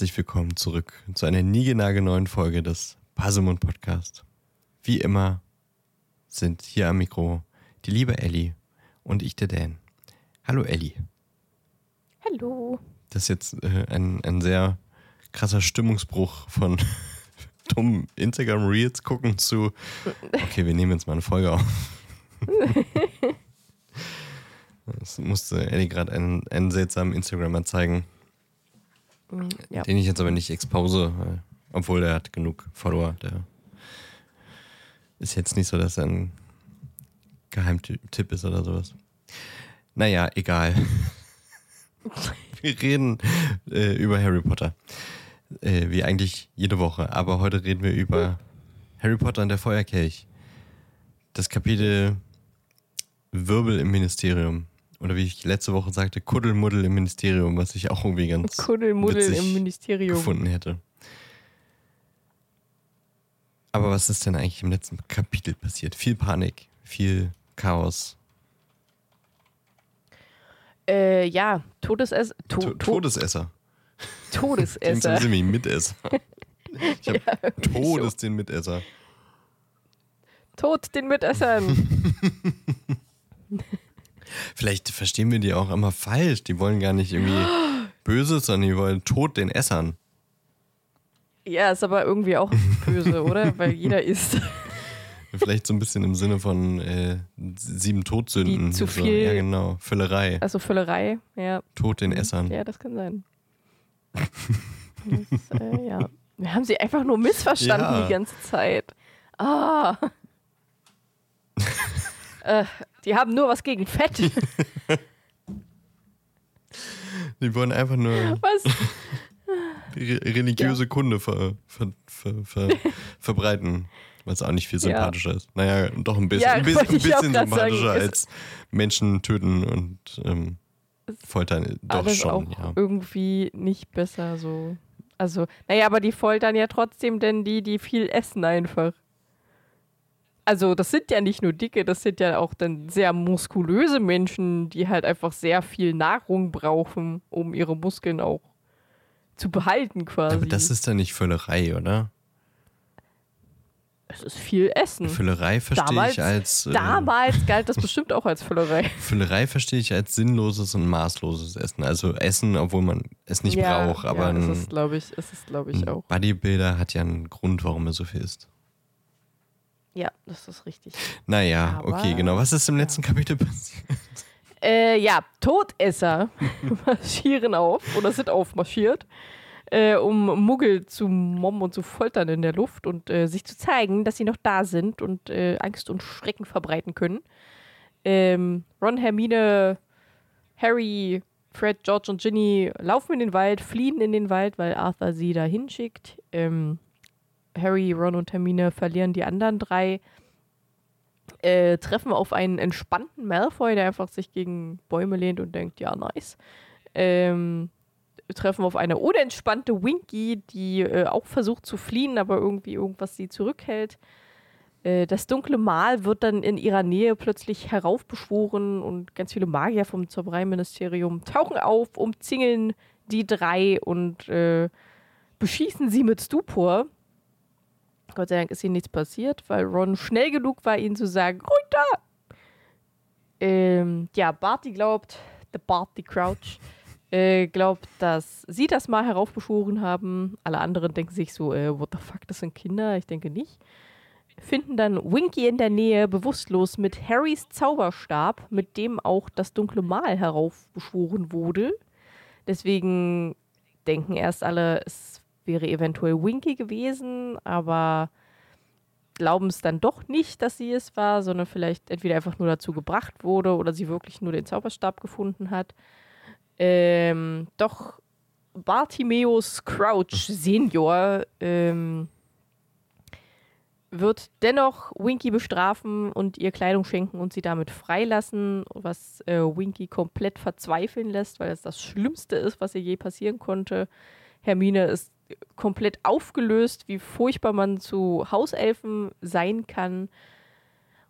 herzlich willkommen zurück zu einer niegenagelneuen Folge des Puzzlemund Podcast. Wie immer sind hier am Mikro die liebe Ellie und ich, der Dan. Hallo Ellie. Hallo. Das ist jetzt äh, ein, ein sehr krasser Stimmungsbruch von dummen Instagram Reels gucken zu, okay, wir nehmen jetzt mal eine Folge auf. Es musste Ellie gerade einen, einen seltsamen Instagrammer zeigen, Ja. den ich jetzt aber nicht expose, weil, obwohl der hat genug Follower. Der ist jetzt nicht so, dass er ein Geheimtipp ist oder sowas. Naja, egal. Wir reden äh, über Harry Potter. Äh, wie eigentlich jede Woche. Aber heute reden wir über Harry Potter und der Feuerkelch. Das Kapitel Wirbel im Ministerium. Oder wie ich letzte Woche sagte, Kuddelmuddel im Ministerium, was ich auch irgendwie ganz Kuddelmuddel im Ministerium. gefunden hätte. Aber was ist denn eigentlich im letzten Kapitel passiert? Viel Panik, viel Chaos. Äh, ja, Todesess to To to Todesesser. Klingt so Todesesser. wie Mitesser. Ich habe Ja, Todes den Mitesser. Tod den Mitessern. Vielleicht verstehen wir die auch immer falsch. Die wollen gar nicht irgendwie Böses, sondern die wollen Tod den Essern. ja, ist aber irgendwie auch böse, oder? Weil jeder isst. Vielleicht so ein bisschen im Sinne von äh, sieben Todsünden. Die zu viel- Ja, genau. Völlerei. Also Völlerei, ja. Tod den Essern. Ja, das kann sein. Das, äh, ja. Wir haben sie einfach nur missverstanden Ja. die ganze Zeit. Ah. äh, die haben nur was gegen Fett. Die wollen einfach nur Was? re religiöse Kunde ver ver ver ver verbreiten. Was auch nicht viel Ja. sympathischer ist. Naja, doch ein bisschen, Ja, ein bisschen, ein bisschen sagen. sympathischer Es- als Menschen töten und ähm, foltern. Doch schon, auch ja. irgendwie nicht besser so. Also, naja, aber die foltern ja trotzdem denn die, die viel essen einfach. Also, das sind ja nicht nur dicke, das sind ja auch dann sehr muskulöse Menschen, die halt einfach sehr viel Nahrung brauchen, um ihre Muskeln auch zu behalten quasi. Aber das ist dann nicht Völlerei, oder? es ist viel Essen. Völlerei verstehe Damals- ich als äh, Damals galt das bestimmt auch als Völlerei. Füllerei verstehe ich als sinnloses und maßloses Essen. Also Essen, obwohl man es nicht ja, braucht, aber ja, es ist, glaube ich, es ist, glaube ich, auch. Bodybuilder hat ja einen Grund, warum er so viel isst. Ja, das ist richtig. Naja, Aber- okay, genau. Was ist im letzten Kapitel passiert? Äh, ja, Todesser marschieren auf oder sind aufmarschiert, äh, um Muggel zu mobben und zu foltern in der Luft und äh, sich zu zeigen, dass sie noch da sind und äh, Angst und Schrecken verbreiten können. Ähm, Ron, Hermine, Harry, Fred, George und Ginny laufen in den Wald, fliehen in den Wald, weil Arthur sie dahin schickt. Ähm, Harry, Ron und Hermine verlieren die anderen drei äh, treffen auf einen entspannten Malfoy, der einfach sich gegen Bäume lehnt und denkt, ja, nice. Ähm, treffen auf eine unentspannte Winky, die äh, auch versucht zu fliehen, aber irgendwie irgendwas sie zurückhält. Äh, das dunkle Mal wird dann in ihrer Nähe plötzlich heraufbeschworen und ganz viele Magier vom Zaubereiministerium tauchen auf, umzingeln die drei und äh, beschießen sie mit Stupor. Gott sei Dank ist ihnen nichts passiert, weil Ron schnell genug war, ihnen zu sagen, runter! Ähm, ja, Barty glaubt, der Barty Crouch, äh, glaubt, dass sie das mal heraufbeschworen haben. Alle anderen denken sich so, äh, what the fuck, das sind Kinder? Ich denke nicht. Finden dann Winky in der Nähe bewusstlos mit Harrys Zauberstab, mit dem auch das dunkle Mal heraufbeschworen wurde. Deswegen denken erst alle, es wäre eventuell Winky gewesen, aber glauben es dann doch nicht, dass sie es war, sondern vielleicht entweder einfach nur dazu gebracht wurde oder sie wirklich nur den Zauberstab gefunden hat. Ähm, doch Bartimeus Crouch Senior ähm, wird dennoch Winky bestrafen und ihr Kleidung schenken und sie damit freilassen, was äh, Winky komplett verzweifeln lässt, weil es das Schlimmste ist, was ihr je passieren konnte. Hermine ist komplett aufgelöst, wie furchtbar man zu Hauselfen sein kann.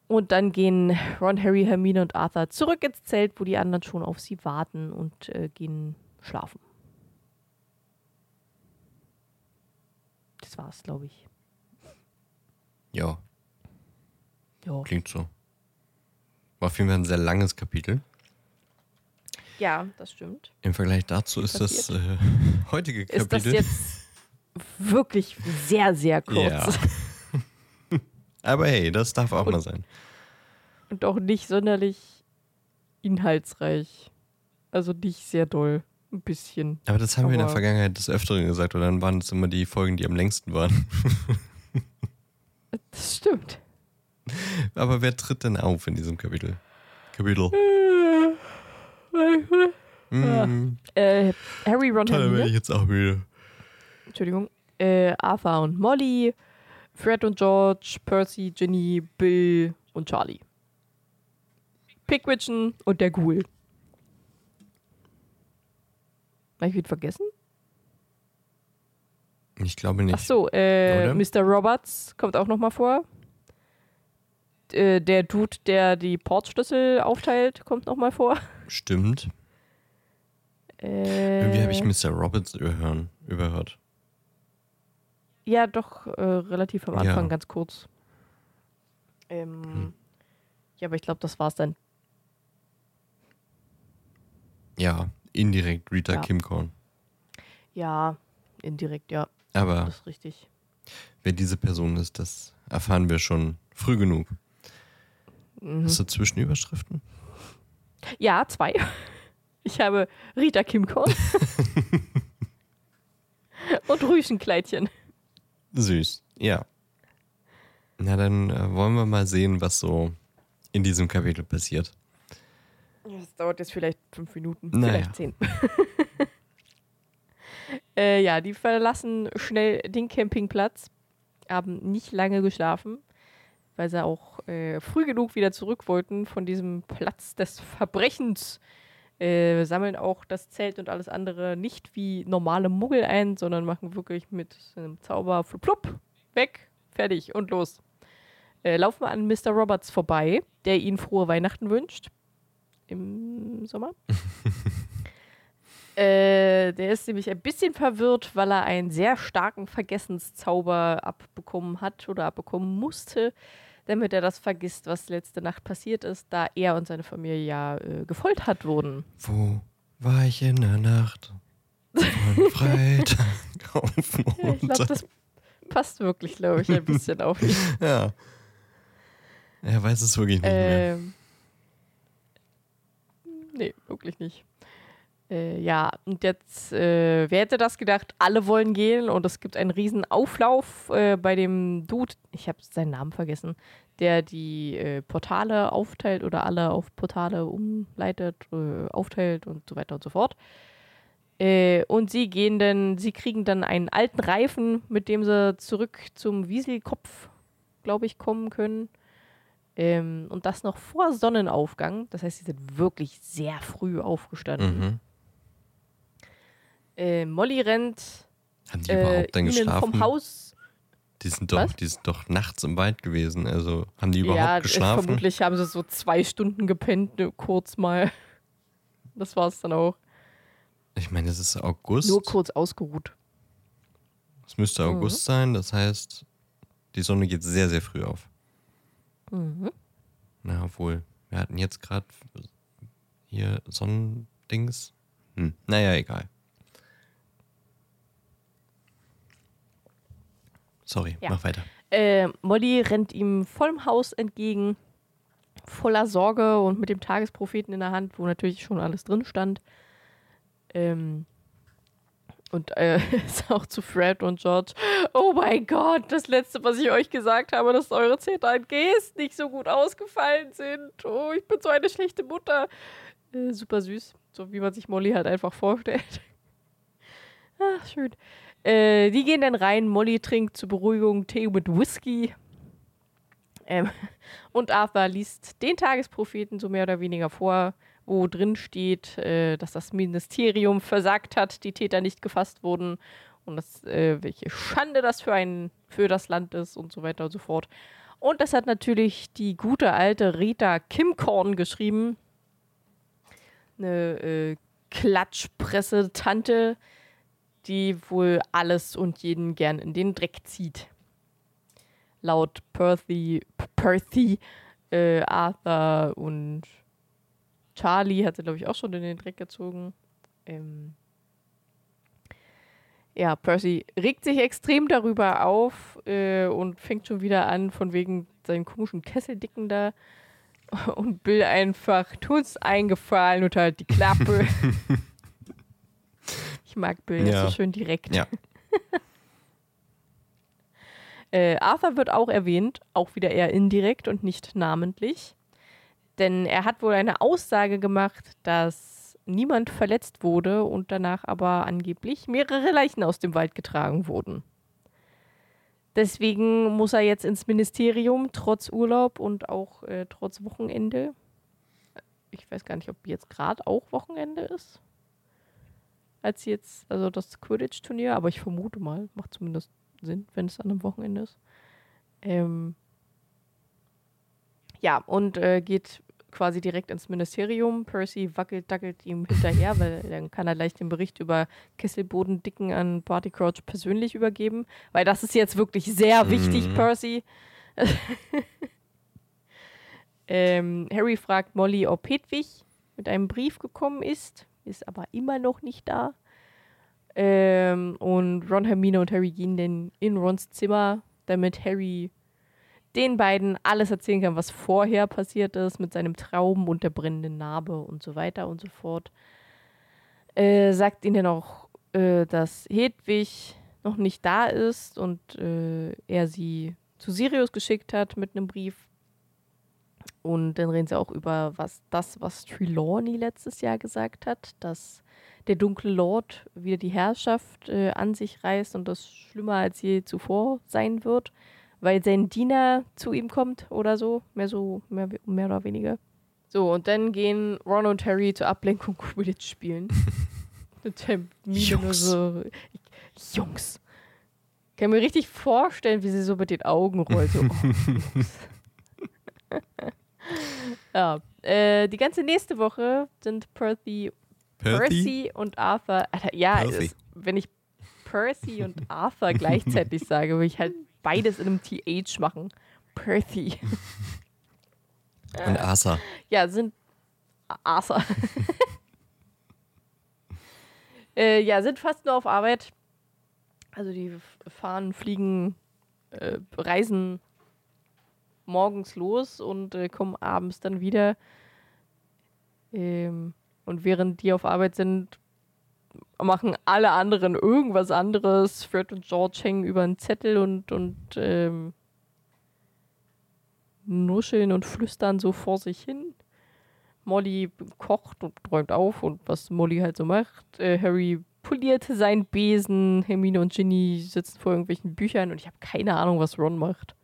Und dann gehen Ron, Harry, Hermine und Arthur zurück ins Zelt, wo die anderen schon auf sie warten und äh, gehen schlafen. das war's, glaube ich. Ja, Ja. klingt so. War auf jeden Fall ein sehr langes Kapitel. ja, das stimmt. Im Vergleich dazu ist das äh, heutige Kapitel. Ist das jetzt wirklich sehr, sehr kurz. Ja. Aber hey, das darf auch Und- mal sein. Und auch nicht sonderlich inhaltsreich. Also nicht sehr doll. Ein bisschen. Aber das haben wir in der Aber- Vergangenheit des Öfteren gesagt, und dann waren es immer die Folgen, die am längsten waren. Das stimmt. Aber wer tritt denn auf in diesem Kapitel? Kapitel. Mm, Äh, Harry, Ron, da wäre ich Hermine. jetzt auch müde. Entschuldigung. Äh, Arthur und Molly. Fred und George. Percy, Ginny, Bill und Charlie. Pickwitchen und der Ghoul. Habe ich wieder vergessen? Ich glaube nicht. Ach so, äh? Mr. Roberts kommt auch noch mal vor. Äh, der Dude, der die Portschlüssel aufteilt, kommt noch mal vor. Stimmt. Äh, Irgendwie habe ich Mr. Roberts überhören, überhört. Ja, doch, äh, relativ am Ja. Anfang, ganz kurz. Ähm, Hm. Ja, aber ich glaube, das war's dann. Ja, indirekt Rita Ja. Kimcorn. Ja, indirekt, ja, Aber das ist richtig. wer diese Person ist, das erfahren wir schon früh genug. Mhm. Hast du Zwischenüberschriften? Ja, zwei. Ich habe Rita Kimkorn und Rüschenkleidchen. Süß, ja. Na, dann äh, wollen wir mal sehen, was so in diesem Kapitel passiert. Das dauert jetzt vielleicht fünf Minuten, Naja. vielleicht zehn. äh, ja, die verlassen schnell den Campingplatz, haben nicht lange geschlafen, weil sie auch äh, früh genug wieder zurück wollten von diesem Platz des Verbrechens. Äh, sammeln auch das Zelt und alles andere nicht wie normale Muggel ein, sondern machen wirklich mit einem Zauber flup, weg, fertig und los. Äh, laufen wir an Mr. Roberts vorbei, der ihnen frohe Weihnachten wünscht im Sommer. äh, der ist nämlich ein bisschen verwirrt, weil er einen sehr starken Vergessenszauber abbekommen hat oder abbekommen musste, damit er das vergisst, was letzte Nacht passiert ist, da er und seine Familie ja äh, gefoltert wurden. Wo war ich in der Nacht? Von Freitag auf Ja, ich glaube, Montag. das passt wirklich, glaube ich, ein bisschen auf ihn. Ja. Er weiß es wirklich nicht mehr. Ähm, nee, wirklich nicht. Äh, ja, und jetzt, äh, wer hätte das gedacht? Alle wollen gehen und es gibt einen riesen Auflauf äh, bei dem Dude, ich habe seinen Namen vergessen, der die äh, Portale aufteilt oder alle auf Portale umleitet, äh, aufteilt und so weiter und so fort. Äh, und sie gehen dann, sie kriegen dann einen alten Reifen, mit dem sie zurück zum Wieselkopf, glaube ich, kommen können. Ähm, und das noch vor Sonnenaufgang. Das heißt, sie sind wirklich sehr früh aufgestanden. Mhm. Äh, Molly rennt Haben die äh, überhaupt dann ihnen geschlafen? vom Haus. Die sind, doch, Was? die sind doch nachts im Wald gewesen. Also haben die überhaupt ja, äh, geschlafen? vermutlich haben sie so zwei Stunden gepennt, ne, kurz mal. Das war es dann auch. Ich meine, es ist August. Nur kurz ausgeruht. Es müsste Mhm. August sein. Das heißt, die Sonne geht sehr, sehr früh auf. Mhm. Na, obwohl, wir hatten jetzt gerade hier Sonnendings. Hm, naja, egal. Sorry, Ja. mach weiter. Äh, Molly rennt ihm vollem Haus entgegen, voller Sorge und mit dem Tagespropheten in der Hand, wo natürlich schon alles drin stand. Ähm, und äh, ist auch zu Fred und George. Oh mein Gott, das letzte, was ich euch gesagt habe, dass eure ZAGs nicht so gut ausgefallen sind. Oh, ich bin so eine schlechte Mutter. Äh, super süß, so wie man sich Molly halt einfach vorstellt. Ach, schön. Äh, die gehen dann rein. Molly trinkt zur Beruhigung Tee mit Whisky. Ähm, und Arthur liest den Tagespropheten so mehr oder weniger vor, wo drin steht, äh, dass das Ministerium versagt hat, die Täter nicht gefasst wurden und das, äh, welche Schande das für, ein, für das Land ist und so weiter und so fort. Und das hat natürlich die gute alte Rita Kimkorn geschrieben. Eine äh, Klatschpresse-Tante, die wohl alles und jeden gern in den Dreck zieht. Laut Perthy, Perthy äh, Arthur und Charlie hat sie, glaube ich, auch schon in den Dreck gezogen. Ähm ja, Percy regt sich extrem darüber auf äh, und fängt schon wieder an, von wegen seinen komischen Kesseldicken da. Und Bill einfach, tut's eingefallen und halt die Klappe. ich mag Bill, ja. so schön direkt. Ja. äh, Arthur wird auch erwähnt, auch wieder eher indirekt und nicht namentlich. Denn er hat wohl eine Aussage gemacht, dass niemand verletzt wurde und danach aber angeblich mehrere Leichen aus dem Wald getragen wurden. Deswegen muss er jetzt ins Ministerium, trotz Urlaub und auch äh, trotz Wochenende. Ich weiß gar nicht, ob jetzt gerade auch Wochenende ist. Als jetzt, also das Quidditch-Turnier, aber ich vermute mal, macht zumindest Sinn, wenn es an einem Wochenende ist. Ähm ja, und äh, geht quasi direkt ins Ministerium. Percy wackelt, dackelt ihm hinterher, weil dann kann er gleich den Bericht über Kesselbodendicken an Barty Crouch persönlich übergeben, weil das ist jetzt wirklich sehr mhm. wichtig, Percy. ähm, Harry fragt Molly, ob Hedwig mit einem Brief gekommen ist, ist aber immer noch nicht da. Ähm, und Ron, Hermine und Harry gehen dann in Rons Zimmer, damit Harry den beiden alles erzählen kann, was vorher passiert ist mit seinem Traum und der brennenden Narbe und so weiter und so fort. Äh, sagt ihnen auch, äh, dass Hedwig noch nicht da ist und äh, er sie zu Sirius geschickt hat mit einem Brief. Und dann reden sie auch über was das, was Trelawney letztes Jahr gesagt hat, dass der dunkle Lord wieder die Herrschaft äh, an sich reißt und das schlimmer als je zuvor sein wird weil sein Diener zu ihm kommt oder so. Mehr so, mehr, mehr oder weniger. So, und dann gehen Ron und Harry zur Ablenkung Quidditch spielen. mit der Mine so. Jungs. Ich kann mir richtig vorstellen, wie sie so mit den Augen rollt. So, oh, ja. Äh, die ganze nächste Woche sind Percy, Percy und Arthur. Alter, ja, ist, wenn ich Percy und Arthur gleichzeitig sage, will ich halt beides in einem TH machen. Perthy. Und Asa. Ja, sind Asa. äh, ja, sind fast nur auf Arbeit. Also die fahren, fliegen, äh, reisen morgens los und äh, kommen abends dann wieder. Ähm, und während die auf Arbeit sind, machen alle anderen irgendwas anderes. Fred und George hängen über einen Zettel und, und ähm, nuscheln und flüstern so vor sich hin. Molly kocht und räumt auf und was Molly halt so macht. Äh, Harry poliert seinen Besen. Hermine und Ginny sitzen vor irgendwelchen Büchern und ich habe keine Ahnung, was Ron macht.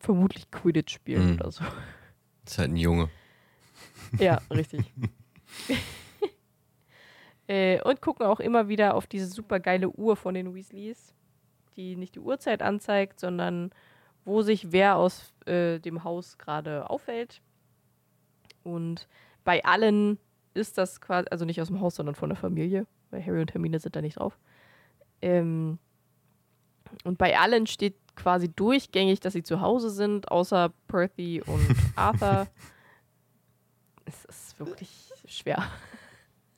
Vermutlich Quidditch spielen mhm. oder so. Ist halt ein Junge. Ja, richtig. äh, und gucken auch immer wieder auf diese super geile Uhr von den Weasleys, die nicht die Uhrzeit anzeigt, sondern wo sich wer aus äh, dem Haus gerade aufhält. Und bei allen ist das quasi, also nicht aus dem Haus, sondern von der Familie, weil Harry und Hermine sind da nicht drauf. Ähm, und bei allen steht quasi durchgängig, dass sie zu Hause sind, außer Perthy und Arthur. es ist wirklich schwer.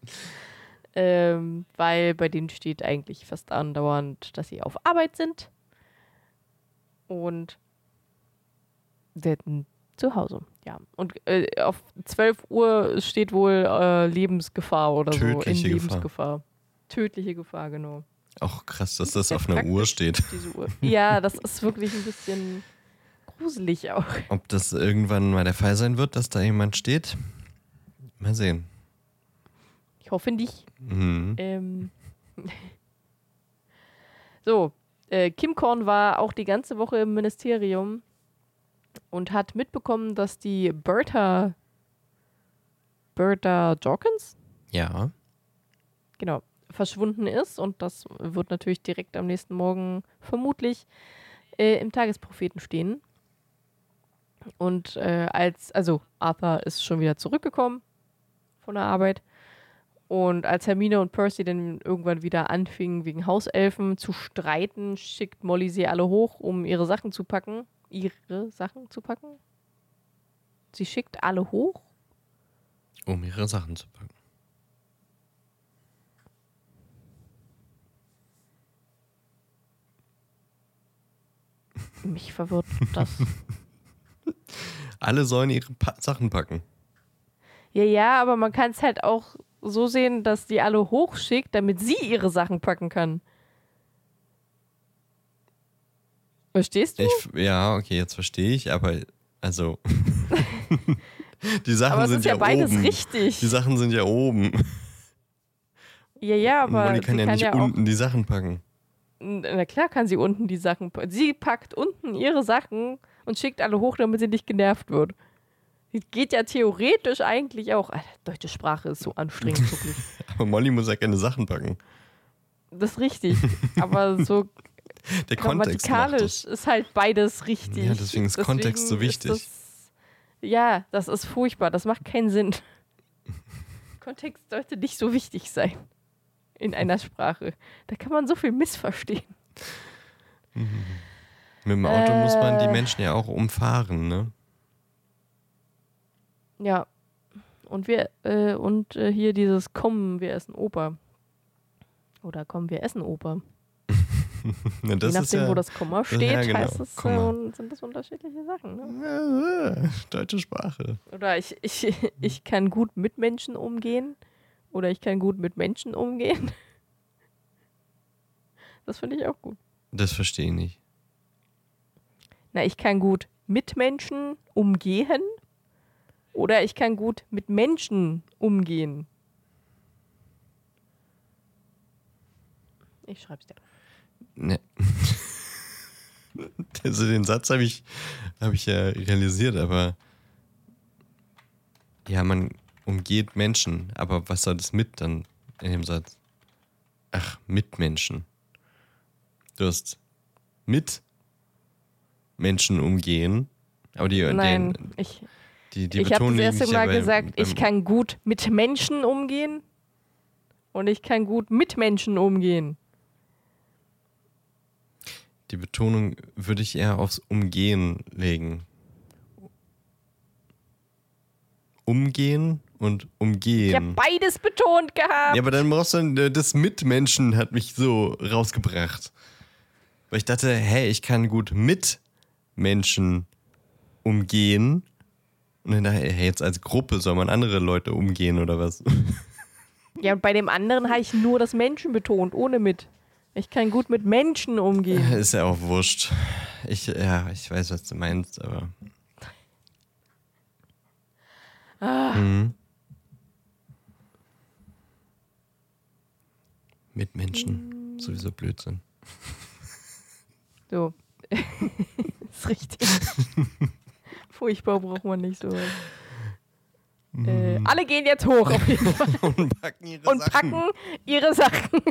ähm, weil bei denen steht eigentlich fast andauernd, dass sie auf Arbeit sind. Und selten zu Hause. Ja. Und äh, auf 12 Uhr steht wohl äh, Lebensgefahr oder Tödliche so. In Gefahr. Lebensgefahr. Tödliche Gefahr, genau. Auch krass, dass das auf einer Uhr steht. Uhr. Ja, das ist wirklich ein bisschen gruselig auch. Ob das irgendwann mal der Fall sein wird, dass da jemand steht? Mal sehen. Ich hoffe nicht. Mhm. Ähm. so, äh, Kim Korn war auch die ganze Woche im Ministerium und hat mitbekommen, dass die Bertha Bertha Jorkins? Ja. Genau, verschwunden ist und das wird natürlich direkt am nächsten Morgen vermutlich äh, im Tagespropheten stehen. Und äh, als, also Arthur ist schon wieder zurückgekommen von der Arbeit Und als Hermine und Percy dann irgendwann wieder anfingen, wegen Hauselfen zu streiten, schickt Molly sie alle hoch, um ihre Sachen zu packen. Ihre Sachen zu packen? Sie schickt alle hoch? Um ihre Sachen zu packen. Mich verwirrt das. Alle sollen ihre pa Sachen packen. Ja, ja, aber man kann es halt auch so sehen, dass die alle hochschickt, damit sie ihre Sachen packen kann. Verstehst du? Ich, ja, okay, jetzt verstehe ich, aber also. die Sachen aber sind ja, ja beides oben. richtig. Die Sachen sind ja oben. ja, ja, Und aber Molly kann sie ja kann nicht ja unten die Sachen packen. Na klar kann sie unten die Sachen. Sie packt unten ihre Sachen und schickt alle hoch, damit sie nicht genervt wird. Die geht ja theoretisch eigentlich auch. Alter, deutsche Sprache ist so anstrengend. Aber Molly muss ja keine Sachen packen. Das ist richtig. Aber so Der Kontext grammatikalisch das. ist halt beides richtig. Ja, deswegen ist Kontext so wichtig. Das, ja, das ist furchtbar. Das macht keinen Sinn. Kontext sollte nicht so wichtig sein in einer Sprache. Da kann man so viel missverstehen. Mit dem Auto muss man die Äh. Menschen ja auch umfahren, ne? Ja. Und wir, äh, und äh, hier dieses Kommen, wir essen Oper. Oder kommen wir essen Oper. Ja, das Je nachdem, ja, wo das Komma ja, steht, genau, heißt es, äh, sind das unterschiedliche Sachen. Ne? Äh, deutsche Sprache. Oder ich, ich, ich kann gut mit Menschen umgehen. Oder ich kann gut mit Menschen umgehen. Das finde ich auch gut. Das verstehe ich nicht. Na, ich kann gut mit Menschen umgehen. Oder ich kann gut mit Menschen umgehen. Ich schreib's dir. Ne. Also den Satz habe ich, hab ich ja realisiert, aber ja, man umgeht Menschen, aber was soll das mit dann in dem Satz? Ach, mit Menschen. Du hast mit Menschen umgehen, aber die, Nein, den, ich, die, die ich habe das erste ja Mal bei- gesagt, ich beim- kann gut mit Menschen umgehen. Und ich kann gut mit Menschen umgehen. Die Betonung würde ich eher aufs Umgehen legen. Umgehen und Ich habe umgehen. beides betont gehabt. Ja, aber dann brauchst du dann, äh, das Mitmenschen hat mich so rausgebracht. Weil ich dachte, hey, ich kann gut mit Menschen umgehen. Und dann dachte ich, hey, jetzt als Gruppe soll man andere Leute umgehen oder was? Ja, und bei dem anderen habe ich nur das Menschen betont, ohne mit. Ich kann gut mit Menschen umgehen. Ist ja auch wurscht. Ich, ja, ich weiß, was du meinst, aber. Mhm. Mit Menschen. Sowieso Blödsinn. So. ist richtig. Furchtbar braucht man nicht so. Äh, alle gehen jetzt hoch auf jeden Fall Und packen ihre und Sachen. packen ihre Sachen.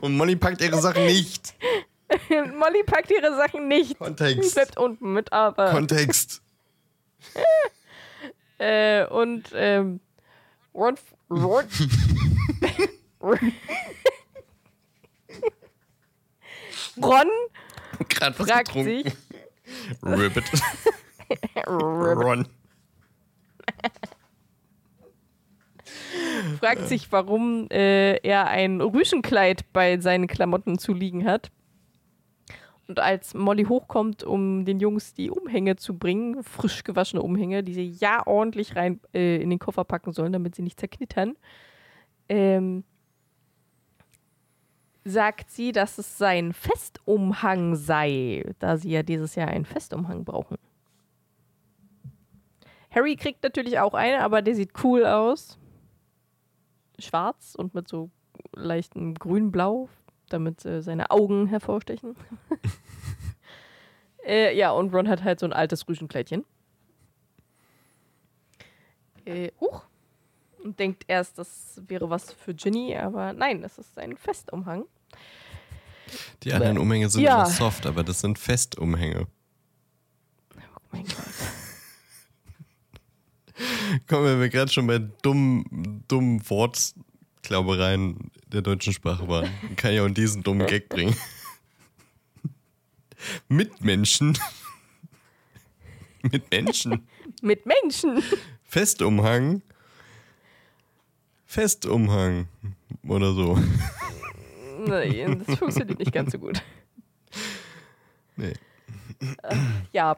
Und Molly packt ihre Sachen nicht. Molly packt ihre Sachen nicht. Sie Kontext. bleibt unten mit aber. Kontext. äh, und ähm, Ron, Ron, Ron Gerade was fragt getrunken. sich, Ribbit. Ron. fragt sich, warum äh, er ein Rüschenkleid bei seinen Klamotten zu liegen hat. Und als Molly hochkommt, um den Jungs die Umhänge zu bringen, frisch gewaschene Umhänge, die sie ja ordentlich rein äh, in den Koffer packen sollen, damit sie nicht zerknittern, ähm, sagt sie, dass es sein Festumhang sei, da sie ja dieses Jahr einen Festumhang brauchen. Harry kriegt natürlich auch eine, aber der sieht cool aus. Schwarz und mit so leichtem grün-blau, damit äh, seine Augen hervorstechen. äh, ja, und Ron hat halt so ein altes Rüschenkleidchen. Äh, huch. Und denkt erst, das wäre was für Ginny, aber nein, es ist ein Festumhang. Die anderen Umhänge sind Ja. soft, aber das sind Festumhänge. Oh mein Gott. Kommen wir, wir gerade schon bei dummen, dummen Wortklaubereien der deutschen Sprache waren. Dann kann ich auch diesen dummen Gag bringen. Mitmenschen. Mit Menschen. Mit Menschen. Festumhang. Festumhang. Oder so. Nein, das funktioniert nicht ganz so gut. Nee. Ja,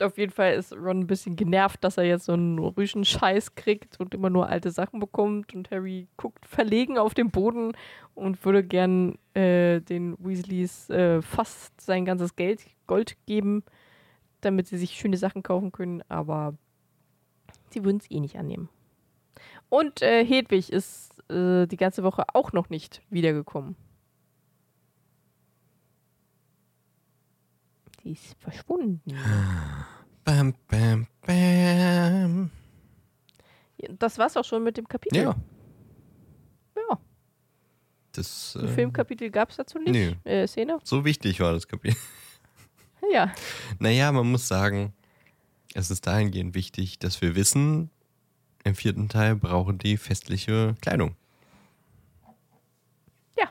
auf jeden Fall ist Ron ein bisschen genervt, dass er jetzt so einen Rüschen-Scheiß kriegt und immer nur alte Sachen bekommt. Und Harry guckt verlegen auf den Boden und würde gern äh, den Weasleys äh, fast sein ganzes Geld, Gold geben, damit sie sich schöne Sachen kaufen können. Aber sie würden es eh nicht annehmen. Und äh, Hedwig ist äh, die ganze Woche auch noch nicht wiedergekommen. Sie ist verschwunden. Bam, bam, bam. Das war's auch schon mit dem Kapitel. Ja. Ja, Das, äh, Filmkapitel gab es dazu nicht. nee. Äh, Szene? So wichtig war das Kapitel. Ja. Naja, man muss sagen, es ist dahingehend wichtig, dass wir wissen, im vierten Teil brauchen die festliche Kleidung. Ja,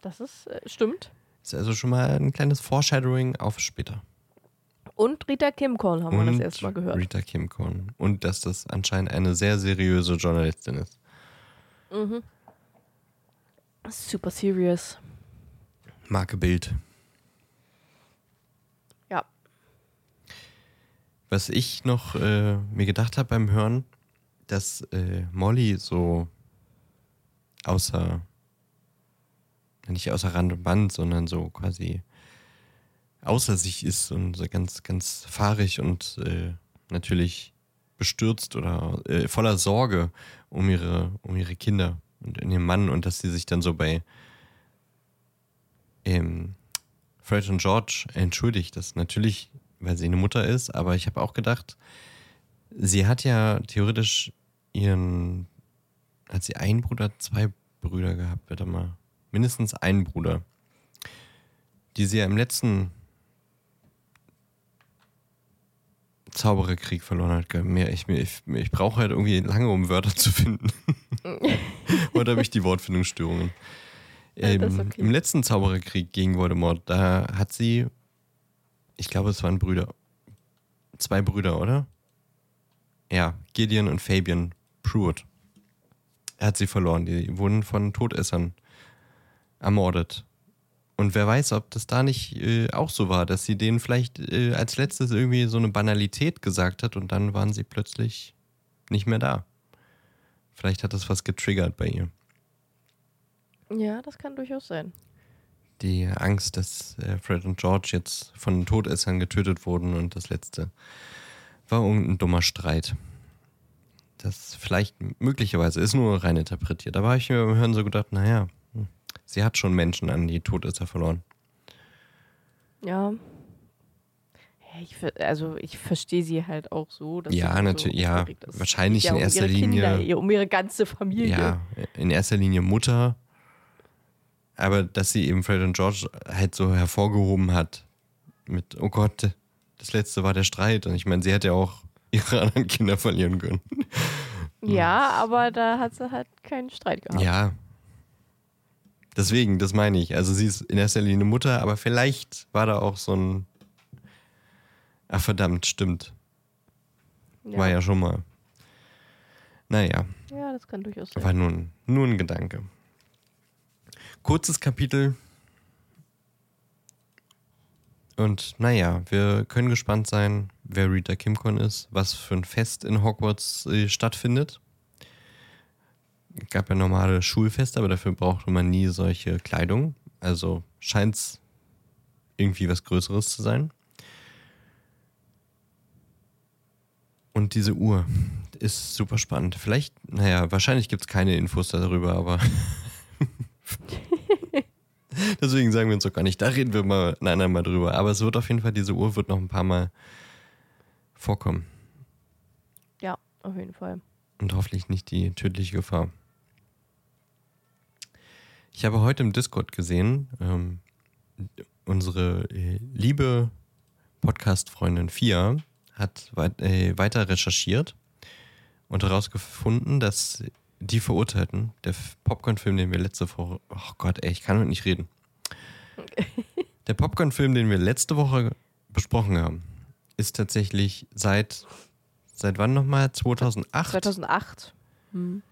das ist äh, stimmt. Ist also schon mal ein kleines Foreshadowing auf später. Und Rita Kimcorn haben wir das erste Mal gehört. Rita Kimcorn. Und dass das anscheinend eine sehr seriöse Journalistin ist. Mhm. Super serious. Marke Bild. Ja. Was ich noch äh, mir gedacht habe beim Hören, dass äh, Molly so außer, nicht außer Rand und Band, sondern so quasi außer sich ist und so ganz, ganz fahrig und äh, natürlich bestürzt oder äh, voller Sorge um ihre, um ihre Kinder und ihren Mann und dass sie sich dann so bei ähm, Fred und George entschuldigt. Das natürlich, weil sie eine Mutter ist, aber ich habe auch gedacht, sie hat ja theoretisch ihren, hat sie einen Bruder, zwei Brüder gehabt, warte mal, mindestens einen Bruder, die sie ja im letzten Zaubererkrieg verloren hat. Mehr, ich, ich, ich brauche halt irgendwie lange, um Wörter zu finden. Heute habe ich die Wortfindungsstörungen. Ja, Ähm, okay. Im letzten Zaubererkrieg gegen Voldemort, da hat sie, ich glaube, es waren Brüder. Zwei Brüder, oder? Ja, Gideon und Fabian Pruitt. Er hat sie verloren. Die wurden von Todessern ermordet. Und wer weiß, ob das da nicht äh, auch so war, dass sie denen vielleicht äh, als letztes irgendwie so eine Banalität gesagt hat und dann waren sie plötzlich nicht mehr da. Vielleicht hat das was getriggert bei ihr. Ja, das kann durchaus sein. Die Angst, dass äh, Fred und George jetzt von Todessern getötet wurden und das letzte war irgendein dummer Streit. Das vielleicht möglicherweise ist nur rein interpretiert. Aber habe ich mir beim Hören so gedacht, naja, hm, sie hat schon Menschen an die Todesser verloren. Ja. Ich, also ich verstehe sie halt auch so. Dass Ja, sie so natürlich, ja. Wahrscheinlich ja, in um erster ihre Kinder, Linie. ihr- um ihre ganze Familie. Ja, in erster Linie Mutter. Aber dass sie eben Fred und George halt so hervorgehoben hat mit, oh Gott, das letzte war der Streit. Und ich meine, sie hätte ja auch ihre anderen Kinder verlieren können. Ja, aber da hat sie halt keinen Streit gehabt. Ja. Deswegen, das meine ich. Also sie ist in erster Linie Mutter, aber vielleicht war da auch so ein. Ach verdammt, stimmt. War ja schon mal. Naja, Ja, das kann durchaus sein. war nur nur ein Gedanke. Kurzes Kapitel. Und naja, wir können gespannt sein, wer Rita Kimcon ist, was für ein Fest in Hogwarts äh, stattfindet. Gab ja normale Schulfeste, aber dafür brauchte man nie solche Kleidung. Also scheint es irgendwie was Größeres zu sein. Und diese Uhr ist super spannend. Vielleicht, naja, wahrscheinlich gibt es keine Infos darüber, aber deswegen sagen wir uns doch gar nicht. Da reden wir mal ein andermal drüber. Aber es wird auf jeden Fall, diese Uhr wird noch ein paar Mal vorkommen. Ja, auf jeden Fall. Und hoffentlich nicht die tödliche Gefahr. Ich habe heute im Discord gesehen, ähm, unsere äh, liebe Podcast-Freundin Fia hat weit, äh, weiter recherchiert und herausgefunden, dass die Verurteilten, der Popcorn-Film, den wir letzte Woche, oh Gott, ey, ich kann heute nicht reden. Der Popcorn-Film, den wir letzte Woche besprochen haben, ist tatsächlich seit, seit wann nochmal? 2008? 2008. Hm.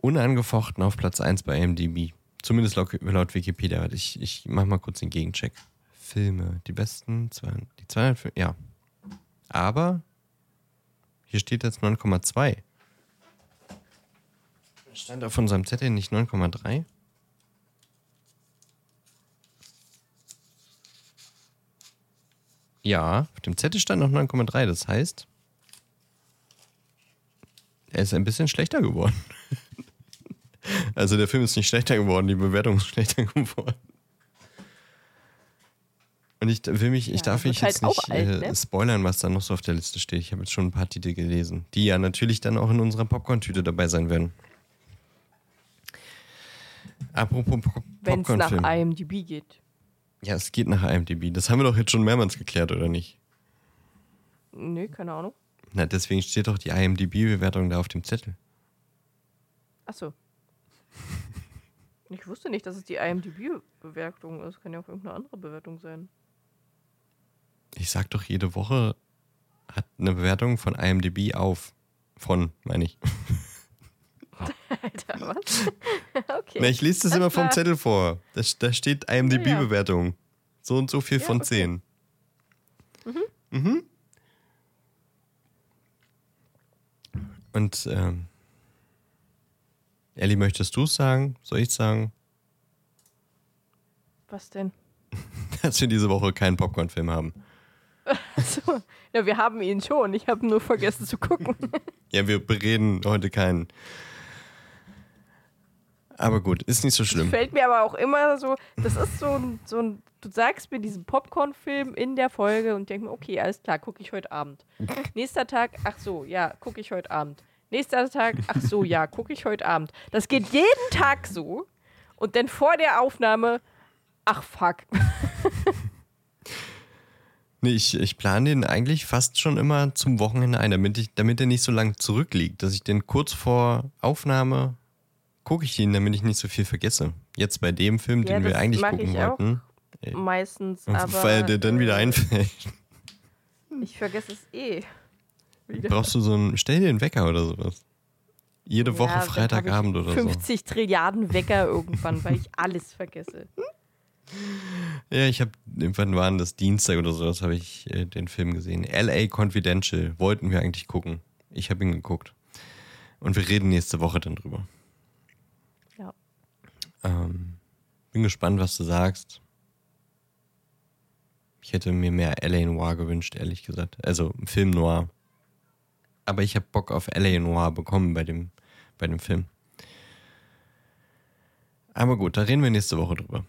Unangefochten auf Platz 1 bei IMDb. Zumindest laut, laut Wikipedia. Ich, ich mach mal kurz den Gegencheck. Filme, die besten, zwei- die 200 Filme, ja. Aber hier steht jetzt 9,2. Stand auf unserem Zettel nicht 9,3? Ja, auf dem Zettel stand noch 9,3. Das heißt, er ist ein bisschen schlechter geworden. Also der Film ist nicht schlechter geworden, die Bewertung ist schlechter geworden. Und ich will mich, ich Ja, darf mich halt jetzt nicht auch alt, äh, ne? spoilern, was da noch so auf der Liste steht. Ich habe jetzt schon ein paar Titel gelesen, die ja natürlich dann auch in unserer Popcorn-Tüte dabei sein werden. Apropos Pop Wenn es nach Popcorn-Film. IMDb geht. Ja, es geht nach IMDb. Das haben wir doch jetzt schon mehrmals geklärt, oder nicht? Nö, keine Ahnung. Na, deswegen steht doch die IMDb-Bewertung da auf dem Zettel. Achso. Ich wusste nicht, dass es die IMDb-Bewertung ist. Kann ja auch irgendeine andere Bewertung sein. Ich sag doch, jede Woche hat eine Bewertung von IMDb auf. Von, meine ich. Alter, was? okay. Na, ich lese das Alles immer vom. Zettel vor. Da, da steht IMDb-Bewertung. So und so viel Ja, von okay. 10. Mhm. Und, ähm, Ellie, möchtest du es sagen? Soll ich sagen, Was denn? dass wir diese Woche keinen Popcorn-Film haben? Achso. Ja, wir haben ihn schon. Ich habe nur vergessen zu gucken. Ja, wir bereden heute keinen. Aber gut, ist nicht so schlimm. Fällt mir aber auch immer so, das ist so ein, so ein du sagst mir diesen Popcorn-Film in der Folge und denk mir, okay, alles klar, gucke ich heute Abend. Nächster Tag, ach so, ja, gucke ich heute Abend. Nächster Tag, ach so, ja, gucke ich heute Abend. Das geht jeden Tag so. Und dann vor der Aufnahme, ach fuck. Nee, ich, ich plane den eigentlich fast schon immer zum Wochenende ein, damit, ich, damit er nicht so lang zurückliegt. Dass ich den kurz vor Aufnahme gucke ich ihn, damit ich nicht so viel vergesse. Jetzt bei dem Film, Ja, den wir eigentlich gucken ich auch. wollten. Meistens, aber. weil der dann wieder äh, einfällt. Ich vergesse es eh. Wieder. Brauchst du so einen, stell dir einen Wecker oder sowas. Jede Woche Ja, dann Freitagabend oder so. 50 Trilliarden Wecker irgendwann, weil ich alles vergesse. Ja, ich habe, wann waren das? Dienstag oder sowas, habe ich äh, den Film gesehen. LA Confidential wollten wir eigentlich gucken. Ich habe ihn geguckt. Und wir reden nächste Woche dann drüber. Ähm, bin gespannt, was du sagst. Ich hätte mir mehr LA Noir gewünscht, ehrlich gesagt. Also Film Noir. Aber ich habe Bock auf LA Noir bekommen bei dem, bei dem Film. Aber gut, da reden wir nächste Woche drüber.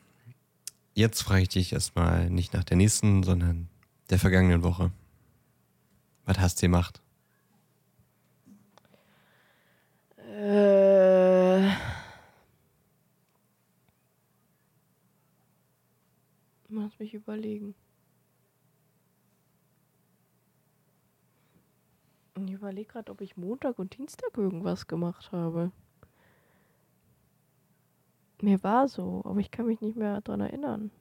Jetzt frage ich dich erstmal nicht nach der nächsten, sondern der vergangenen Woche. Was hast du gemacht? Äh. Lass mich überlegen. Ich überlege gerade, ob ich Montag und Dienstag irgendwas gemacht habe. Mir war so, aber ich kann mich nicht mehr dran erinnern.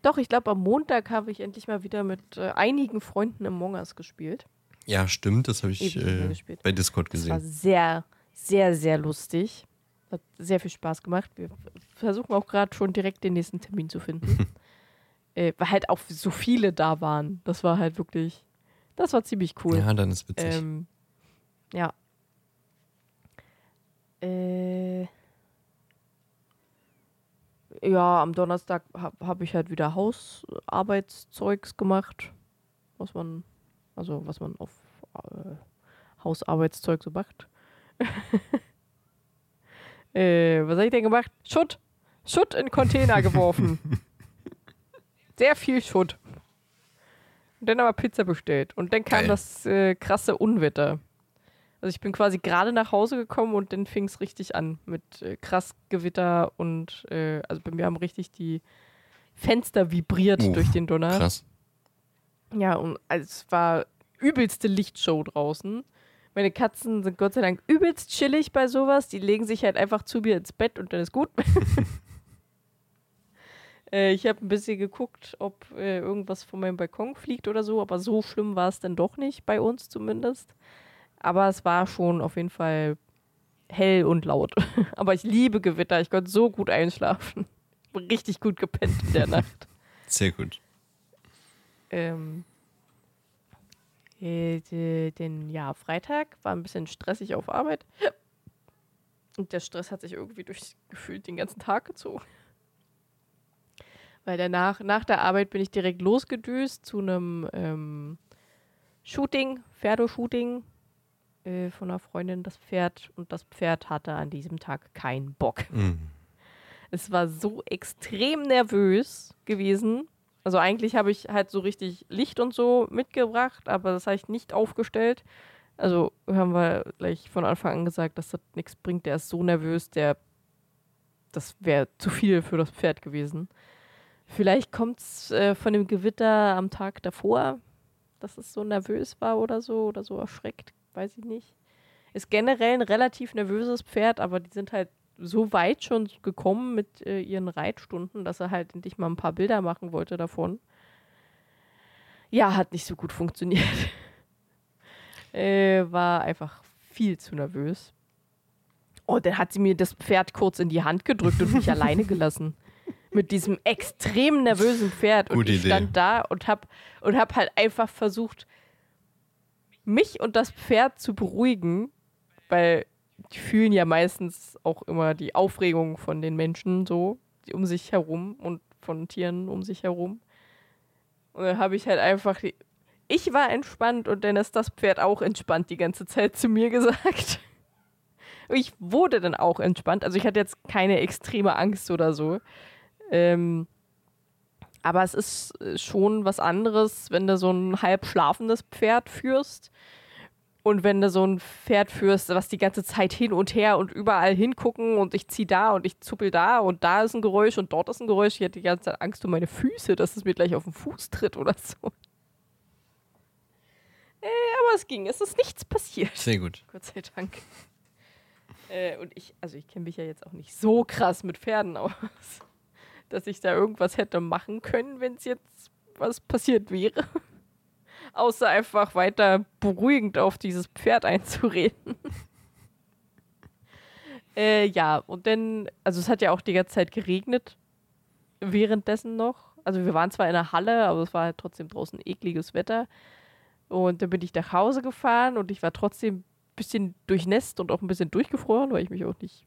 Doch, ich glaube, am Montag habe ich endlich mal wieder mit äh, einigen Freunden im Mongas gespielt. Ja, stimmt, das habe ich äh, bei Discord Das war gesehen. sehr, sehr, sehr lustig. Hat sehr viel Spaß gemacht. Wir versuchen auch gerade schon direkt den nächsten Termin zu finden. äh, weil halt auch so viele da waren. Das war halt wirklich, das war ziemlich cool. Ja, dann ist witzig. Ähm, ja. Äh, ja, am Donnerstag habe hab ich halt wieder Hausarbeitszeugs gemacht. Was man, also was man auf äh, Hausarbeitszeug so macht. äh, was habe ich denn gemacht? Schutt! Schutt in Container geworfen. Sehr viel Schutt. Und dann aber Pizza bestellt. Und dann kam Geil. das äh, krasse Unwetter. Also ich bin quasi gerade nach Hause gekommen und dann fing es richtig an mit äh, krass Gewitter und äh, also bei mir haben richtig die Fenster vibriert Uff, durch den Donner. Krass. Ja, und also es war übelste Lichtshow draußen. Meine Katzen sind Gott sei Dank übelst chillig bei sowas. Die legen sich halt einfach zu mir ins Bett und dann ist gut. äh, ich habe ein bisschen geguckt, ob äh, irgendwas von meinem Balkon fliegt oder so, aber so schlimm war es dann doch nicht, bei uns zumindest. Aber es war schon auf jeden Fall hell und laut. aber ich liebe Gewitter. Ich konnte so gut einschlafen. Richtig gut gepennt in der Nacht. Sehr gut. Ähm, äh, den ja, Freitag war ein bisschen stressig auf Arbeit. Und der Stress hat sich irgendwie durch gefühlt den ganzen Tag gezogen. Weil danach, nach der Arbeit bin ich direkt losgedüst zu einem ähm, Shooting, Pferdeshooting äh, von einer Freundin, das Pferd. Und das Pferd hatte an diesem Tag keinen Bock. Mhm. Es war so extrem nervös gewesen. Also eigentlich habe ich halt so richtig Licht und so mitgebracht, aber das habe ich nicht aufgestellt. Also haben wir gleich von Anfang an gesagt, dass das nichts bringt. Der ist so nervös, der das wäre zu viel für das Pferd gewesen. Vielleicht kommt es äh, von dem Gewitter am Tag davor, dass es so nervös war oder so oder so erschreckt, weiß ich nicht. Ist generell ein relativ nervöses Pferd, aber die sind halt so weit schon gekommen mit äh, ihren Reitstunden, dass er halt endlich mal ein paar Bilder machen wollte davon. Ja, hat nicht so gut funktioniert. äh, war einfach viel zu nervös. Und oh, dann hat sie mir das Pferd kurz in die Hand gedrückt und mich alleine gelassen. Mit diesem extrem nervösen Pferd. Und Gute ich stand Idee. da und hab, und hab halt einfach versucht, mich und das Pferd zu beruhigen, weil die fühlen ja meistens auch immer die Aufregung von den Menschen so um sich herum und von Tieren um sich herum. Und dann habe ich halt einfach, die, ich war entspannt und dann ist das Pferd auch entspannt die ganze Zeit zu mir gesagt. Und ich wurde dann auch entspannt. Also ich hatte jetzt keine extreme Angst oder so. Ähm, aber es ist äh, schon was anderes, wenn du so ein halb schlafendes Pferd führst und wenn du so ein Pferd führst, was die ganze Zeit hin und her und überall hingucken und ich zieh da und ich zuppel da und da ist ein Geräusch und dort ist ein Geräusch. Ich hätte die ganze Zeit Angst um meine Füße, dass es mir gleich auf den Fuß tritt oder so. Äh, aber es ging, es ist nichts passiert. Sehr gut. Gott sei Dank. Äh, und ich, also ich kenne mich ja jetzt auch nicht so krass mit Pferden aus, dass ich da irgendwas hätte machen können, wenn es jetzt was passiert wäre. Außer einfach weiter beruhigend auf dieses Pferd einzureden. äh, ja, und dann, also es hat ja auch die ganze Zeit geregnet. Währenddessen noch. Also wir waren zwar in der Halle, aber es war halt trotzdem draußen ekliges Wetter. Und dann bin ich nach Hause gefahren und ich war trotzdem ein bisschen durchnässt und auch ein bisschen durchgefroren, weil ich mich auch nicht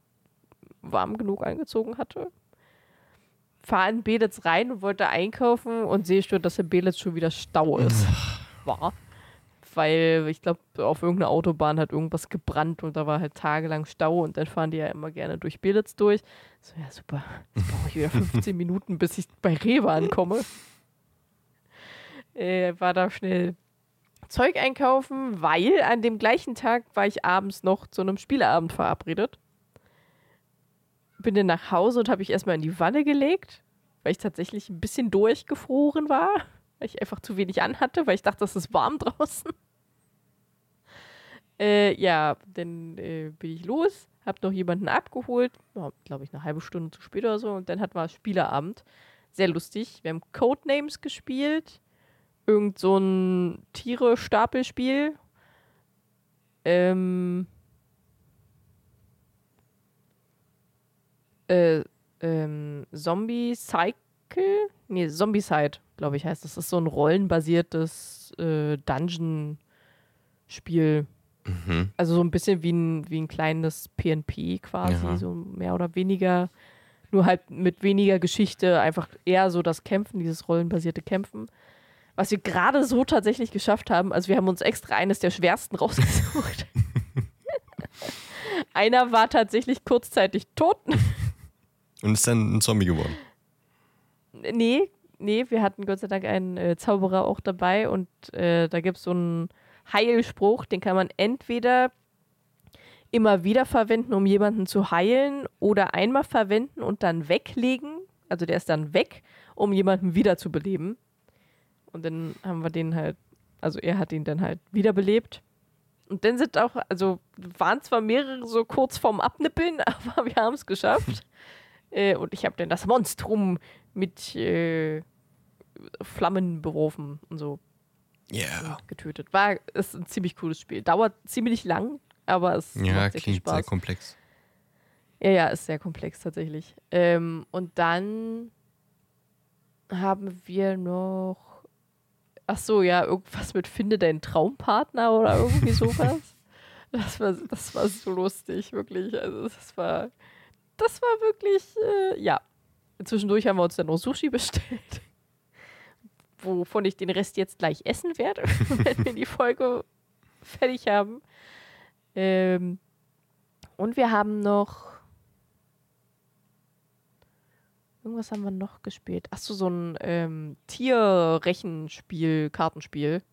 warm genug angezogen hatte. Fahre in Belitz rein und wollte einkaufen und sehe schon, dass in Belitz schon wieder Stau ist. War. Weil ich glaube, auf irgendeiner Autobahn hat irgendwas gebrannt und da war halt tagelang Stau und dann fahren die ja immer gerne durch Belitz durch. So, ja, super. Jetzt brauche ich wieder 15 Minuten, bis ich bei Rewe ankomme. Äh, war da schnell Zeug einkaufen, weil an dem gleichen Tag war ich abends noch zu einem Spieleabend verabredet. Bin dann nach Hause und habe ich erstmal in die Wanne gelegt, weil ich tatsächlich ein bisschen durchgefroren war, weil ich einfach zu wenig anhatte, weil ich dachte, es ist warm draußen. Äh, ja, dann äh, bin ich los, habe noch jemanden abgeholt, glaube ich, eine halbe Stunde zu spät oder so, und dann hatten wir Spieleabend. Sehr lustig. Wir haben Codenames gespielt irgend so ein Tiere-Stapelspiel. Ähm, äh, ähm, Zombie Cycle? Nee, Zombicide, glaube ich, heißt das. Das ist so ein rollenbasiertes äh, Dungeon-Spiel. Mhm. Also so ein bisschen wie ein, wie ein kleines PNP quasi, Ja. so mehr oder weniger. Nur halt mit weniger Geschichte, einfach eher so das Kämpfen, dieses rollenbasierte Kämpfen. Was wir gerade so tatsächlich geschafft haben. Also wir haben uns extra eines der schwersten rausgesucht. Einer war tatsächlich kurzzeitig tot. Und ist dann ein Zombie geworden. nee, nee, wir hatten Gott sei Dank einen äh, Zauberer auch dabei und äh, da gibt es so einen Heilspruch, den kann man entweder immer wieder verwenden, um jemanden zu heilen, oder einmal verwenden und dann weglegen. Also der ist dann weg, um jemanden wieder zu beleben. Und dann haben wir den halt, also er hat ihn dann halt wiederbelebt. Und dann sind auch, also waren zwar mehrere so kurz vorm Abnippeln, aber wir haben es geschafft. äh, und ich habe dann das Monstrum mit äh, Flammen beworfen und so Ja. getötet. War ist ein ziemlich cooles Spiel. Dauert ziemlich lang, aber es Ja, macht sehr klingt sehr Spaß. komplex. Ja, ja, ist sehr komplex tatsächlich. Ähm, und dann haben wir noch. Ach so, ja, irgendwas mit Finde deinen Traumpartner oder irgendwie sowas. das, war, das war so lustig, wirklich. Also, das war. Das war wirklich. Äh, ja. Zwischendurch haben wir uns dann noch Sushi bestellt. Wovon ich den Rest jetzt gleich essen werde, wenn wir die Folge fertig haben. Ähm, und wir haben noch. Irgendwas haben wir noch gespielt. Achso, so ein ähm, Tierrechenspiel, Kartenspiel.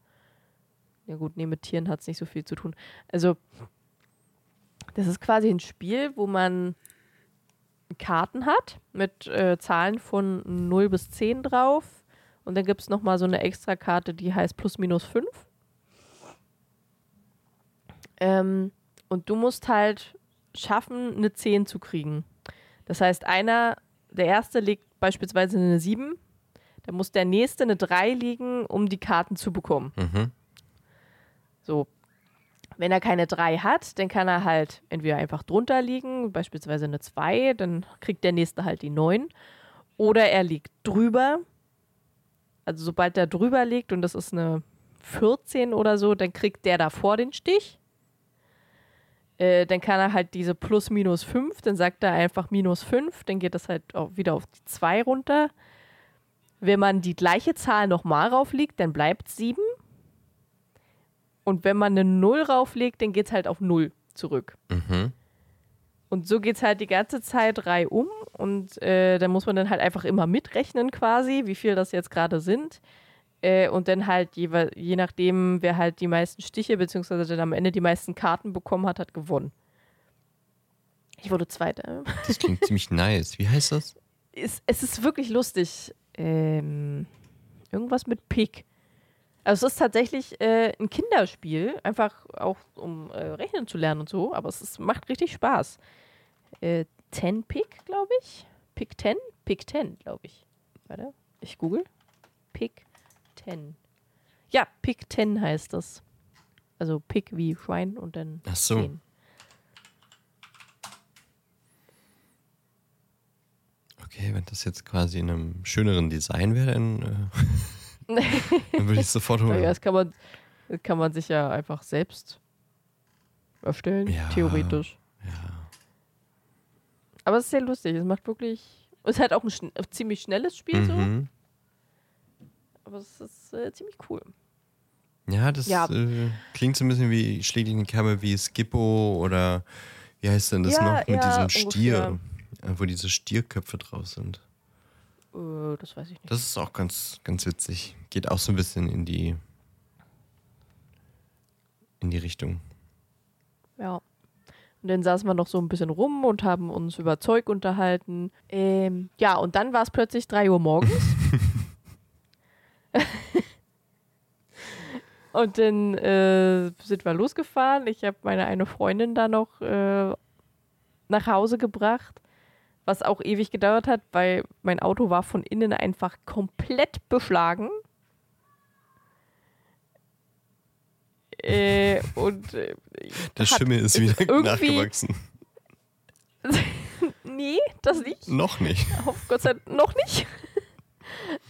Ja gut, nee, mit Tieren hat es nicht so viel zu tun. Also, das ist quasi ein Spiel, wo man Karten hat mit äh, Zahlen von 0 bis 10 drauf. Und dann gibt es nochmal so eine extra Karte, die heißt plus minus 5. Ähm, und du musst halt schaffen, eine 10 zu kriegen. Das heißt, einer, der erste legt beispielsweise eine 7, dann muss der nächste eine 3 liegen, um die Karten zu bekommen. Mhm. So. Wenn er keine 3 hat, dann kann er halt entweder einfach drunter liegen, beispielsweise eine 2, dann kriegt der nächste halt die 9. Oder er liegt drüber. Also sobald er drüber liegt und das ist eine 14 oder so, dann kriegt der davor den Stich. Äh, dann kann er halt diese plus minus 5, dann sagt er einfach minus 5, dann geht das halt auch wieder auf die 2 runter. Wenn man die gleiche Zahl nochmal rauflegt, dann bleibt 7. Und wenn man eine 0 rauflegt, dann geht es halt auf 0 zurück. Mhm. Und so geht es halt die ganze Zeit reihum. Und äh, da muss man dann halt einfach immer mitrechnen quasi, wie viel das jetzt gerade sind. Äh, und dann halt je, je nachdem, wer halt die meisten Stiche beziehungsweise dann am Ende die meisten Karten bekommen hat, hat gewonnen. Ich wurde Zweiter. Das klingt ziemlich nice. Wie heißt das? Es, es ist wirklich lustig. Ähm, irgendwas mit Pick. Also es ist tatsächlich äh, ein Kinderspiel, einfach auch um äh, rechnen zu lernen und so, aber es ist, macht richtig Spaß. Äh, 10 Pick, glaube ich. Pick 10? Pick 10, glaube ich. Warte, ich google. Pick 10. Ja, Pick 10 heißt das. Also Pick wie Schwein und dann Ach so. 10. Okay, wenn das jetzt quasi in einem schöneren Design wäre, dann, äh, dann würde ich es sofort holen. das kann man, das kann man sich ja einfach selbst erstellen, Ja. theoretisch. Ja. Aber es ist sehr lustig. Es macht wirklich. Es ist halt auch ein schn ziemlich schnelles Spiel so, Mhm. aber es ist äh, ziemlich cool. Ja, das Ja. Äh, klingt so ein bisschen wie schlägt in die Kerbe wie Skippo oder wie heißt denn das Ja, noch mit ja, diesem Stier, äh, wo diese Stierköpfe drauf sind. Äh, das weiß ich nicht. Das ist auch ganz, ganz witzig. Geht auch so ein bisschen in die in die Richtung. Ja. Und dann saßen wir noch so ein bisschen rum und haben uns über Zeug unterhalten. Ähm, ja, und dann war es plötzlich 3 Uhr morgens. und dann äh, sind wir losgefahren. Ich habe meine eine Freundin da noch äh, nach Hause gebracht, was auch ewig gedauert hat, weil mein Auto war von innen einfach komplett beschlagen. Äh, und äh, Der Schimmel ist wieder nachgewachsen. Nee, das nicht. Noch nicht. Auf Gott sei Dank noch nicht.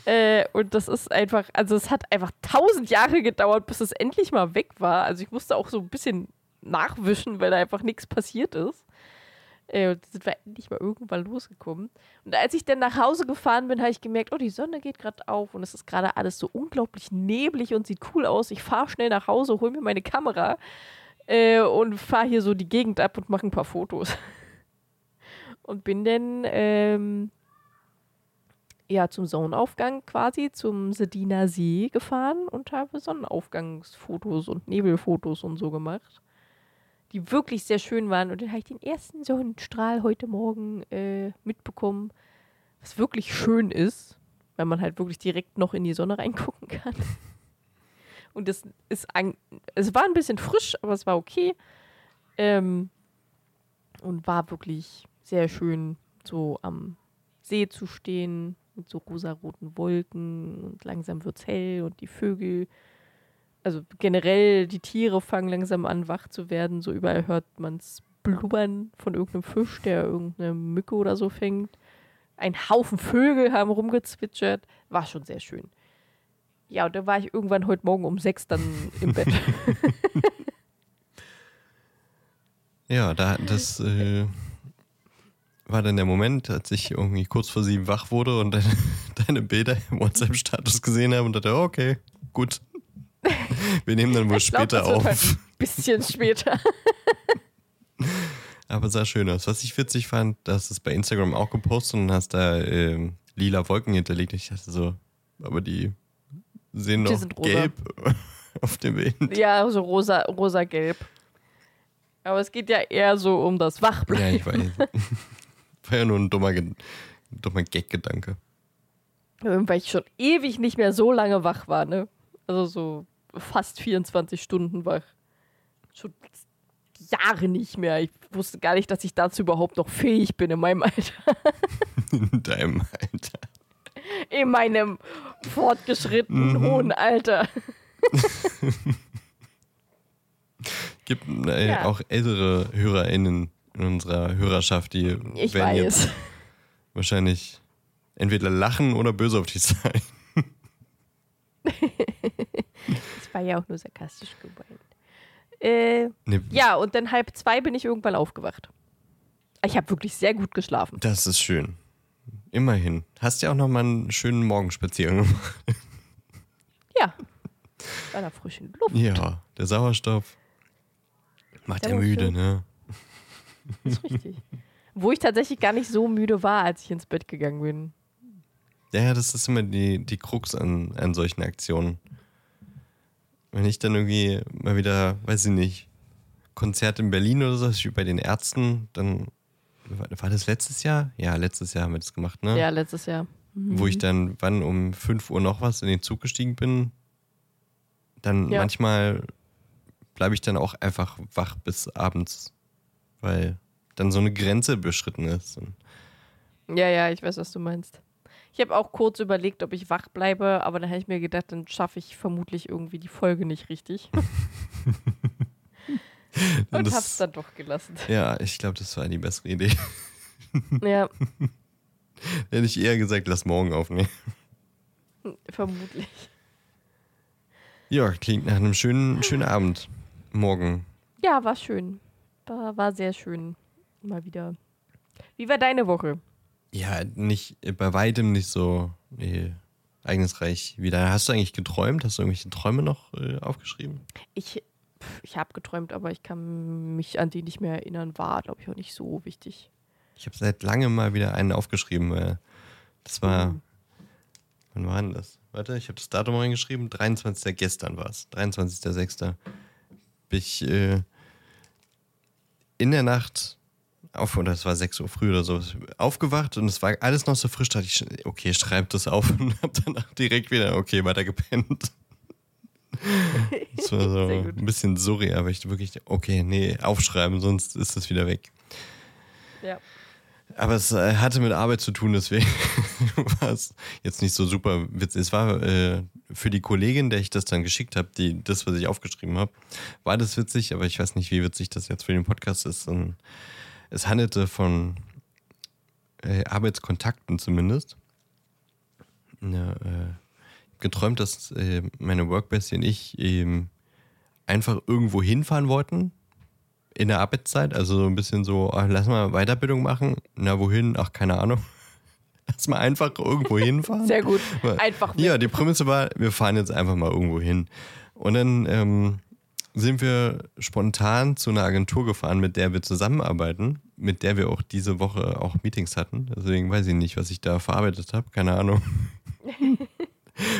äh, und das ist einfach, also es hat einfach tausend Jahre gedauert, bis es endlich mal weg war. Also ich musste auch so ein bisschen nachwischen, weil da einfach nichts passiert ist. Äh, und sind wir endlich mal irgendwann losgekommen. Und als ich dann nach Hause gefahren bin, habe ich gemerkt, oh, die Sonne geht gerade auf und es ist gerade alles so unglaublich neblig und sieht cool aus. Ich fahre schnell nach Hause, hole mir meine Kamera äh, und fahre hier so die Gegend ab und mache ein paar Fotos. Und bin dann ähm, ja zum Sonnenaufgang quasi zum Sediner See gefahren und habe Sonnenaufgangsfotos und Nebelfotos und so gemacht, die wirklich sehr schön waren. Und dann habe ich den ersten Sonnenstrahl heute Morgen äh, mitbekommen, was wirklich schön ist, weil man halt wirklich direkt noch in die Sonne reingucken kann. Und das ist ein, es war ein bisschen frisch, aber es war okay. Ähm, und war wirklich sehr schön, so am See zu stehen mit so rosaroten Wolken und langsam wird's hell und die Vögel, also generell die Tiere fangen langsam an wach zu werden. So überall hört man's blubbern von irgendeinem Fisch, der irgendeine Mücke oder so fängt. Ein Haufen Vögel haben rumgezwitschert. War schon sehr schön. Ja, und da war ich irgendwann heute Morgen um sechs dann im Bett. Ja, da, das äh, war dann der Moment, als ich irgendwie kurz vor sieben wach wurde und deine, deine Bilder im WhatsApp-Status gesehen habe und dachte, okay, gut. Wir nehmen dann wohl Ich glaub, später wird auf. halt ein bisschen später. Aber sah schön aus. Was ich witzig fand, dass es bei Instagram auch gepostet und hast da ähm, lila Wolken hinterlegt. Ich dachte so, aber die sehen Die rosa. gelb auf dem Bild. Ja, so rosa, rosa-gelb. Aber es geht ja eher so um das Wachbleiben. Ja, ich weiß. War ja nur ein dummer, Ge- dummer Gag-Gedanke. Weil ich schon ewig nicht mehr so lange wach war, ne? Also so fast 24 Stunden wach. Schon Jahre nicht mehr. Ich wusste gar nicht, dass ich dazu überhaupt noch fähig bin in meinem Alter. In deinem Alter. In meinem fortgeschrittenen Mhm. hohen Alter. Gibt äh, Ja. auch ältere HörerInnen in unserer Hörerschaft, die Ich werden weiß. jetzt wahrscheinlich entweder lachen oder böse auf dich sein. Das war ja auch nur sarkastisch gemeint. Äh, Nee, ja, und dann halb zwei bin ich irgendwann aufgewacht. Ich habe wirklich sehr gut geschlafen. Das ist schön. Immerhin. Hast ja auch noch mal einen schönen Morgenspaziergang gemacht. Ja. Bei der frischen Luft. Ja, der Sauerstoff macht ja müde, schön. ne? ist richtig. Wo ich tatsächlich gar nicht so müde war, als ich ins Bett gegangen bin. Ja, das ist immer die, die Krux an, an solchen Aktionen. Wenn ich dann irgendwie mal wieder, weiß ich nicht, Konzert in Berlin oder so, wie bei den Ärzten, dann war das letztes Jahr? Ja, letztes Jahr haben wir das gemacht, ne? Ja, letztes Jahr. Wo ich dann, wann um 5 Uhr noch was in den Zug gestiegen bin, dann Ja. manchmal bleibe ich dann auch einfach wach bis abends, weil dann so eine Grenze beschritten ist. Und Ja, ja, ich weiß, was du meinst. Ich habe auch kurz überlegt, ob ich wach bleibe, aber dann habe ich mir gedacht, dann schaffe ich vermutlich irgendwie die Folge nicht richtig. Und das- hab's dann doch gelassen. ja, ich glaube, das war die bessere Idee. Ja, Hätte ich eher gesagt, lass morgen aufnehmen. vermutlich. Ja, klingt nach einem schönen, schönen Abend. Morgen. Ja, war schön. War, war sehr schön. Mal wieder. Wie war deine Woche? Ja, nicht, bei weitem nicht so nee, ereignisreich wie da. Hast du eigentlich geträumt? Hast du irgendwelche Träume noch äh, aufgeschrieben? Ich, ich habe geträumt, aber ich kann mich an die nicht mehr erinnern. War, glaube ich, auch nicht so wichtig. Ich habe seit langem mal wieder einen aufgeschrieben. Weil das war, Mhm. wann war denn das? Warte, ich habe das Datum reingeschrieben. 23. gestern war es. 23.06. Bin ich äh, in der Nacht auf, oder es war 6 Uhr früh oder so, aufgewacht und es war alles noch so frisch. Da dachte ich, okay, schreib das auf und habe danach direkt wieder, okay, weiter gepennt. Das war so ein bisschen surreal, aber ich wirklich, okay, nee, aufschreiben, sonst ist es wieder weg. Ja. Aber es äh, hatte mit Arbeit zu tun, deswegen war es jetzt nicht so super witzig. Es war äh, für die Kollegin, der ich das dann geschickt habe, die das, was ich aufgeschrieben habe, war das witzig, aber ich weiß nicht, wie witzig das jetzt für den Podcast ist. Und es handelte von äh, Arbeitskontakten zumindest. Ja, äh, geträumt, dass äh, meine Workbestie und ich eben einfach irgendwo hinfahren wollten in der Arbeitszeit, also so ein bisschen so, ach, lass mal Weiterbildung machen. Na, wohin? Ach, keine Ahnung. Lass mal einfach irgendwo hinfahren. Sehr gut. Einfach Ja, weg. die Prämisse war, wir fahren jetzt einfach mal irgendwo hin. Und dann ähm, sind wir spontan zu einer Agentur gefahren, mit der wir zusammenarbeiten, mit der wir auch diese Woche auch Meetings hatten. Deswegen weiß ich nicht, was ich da verarbeitet habe, keine Ahnung.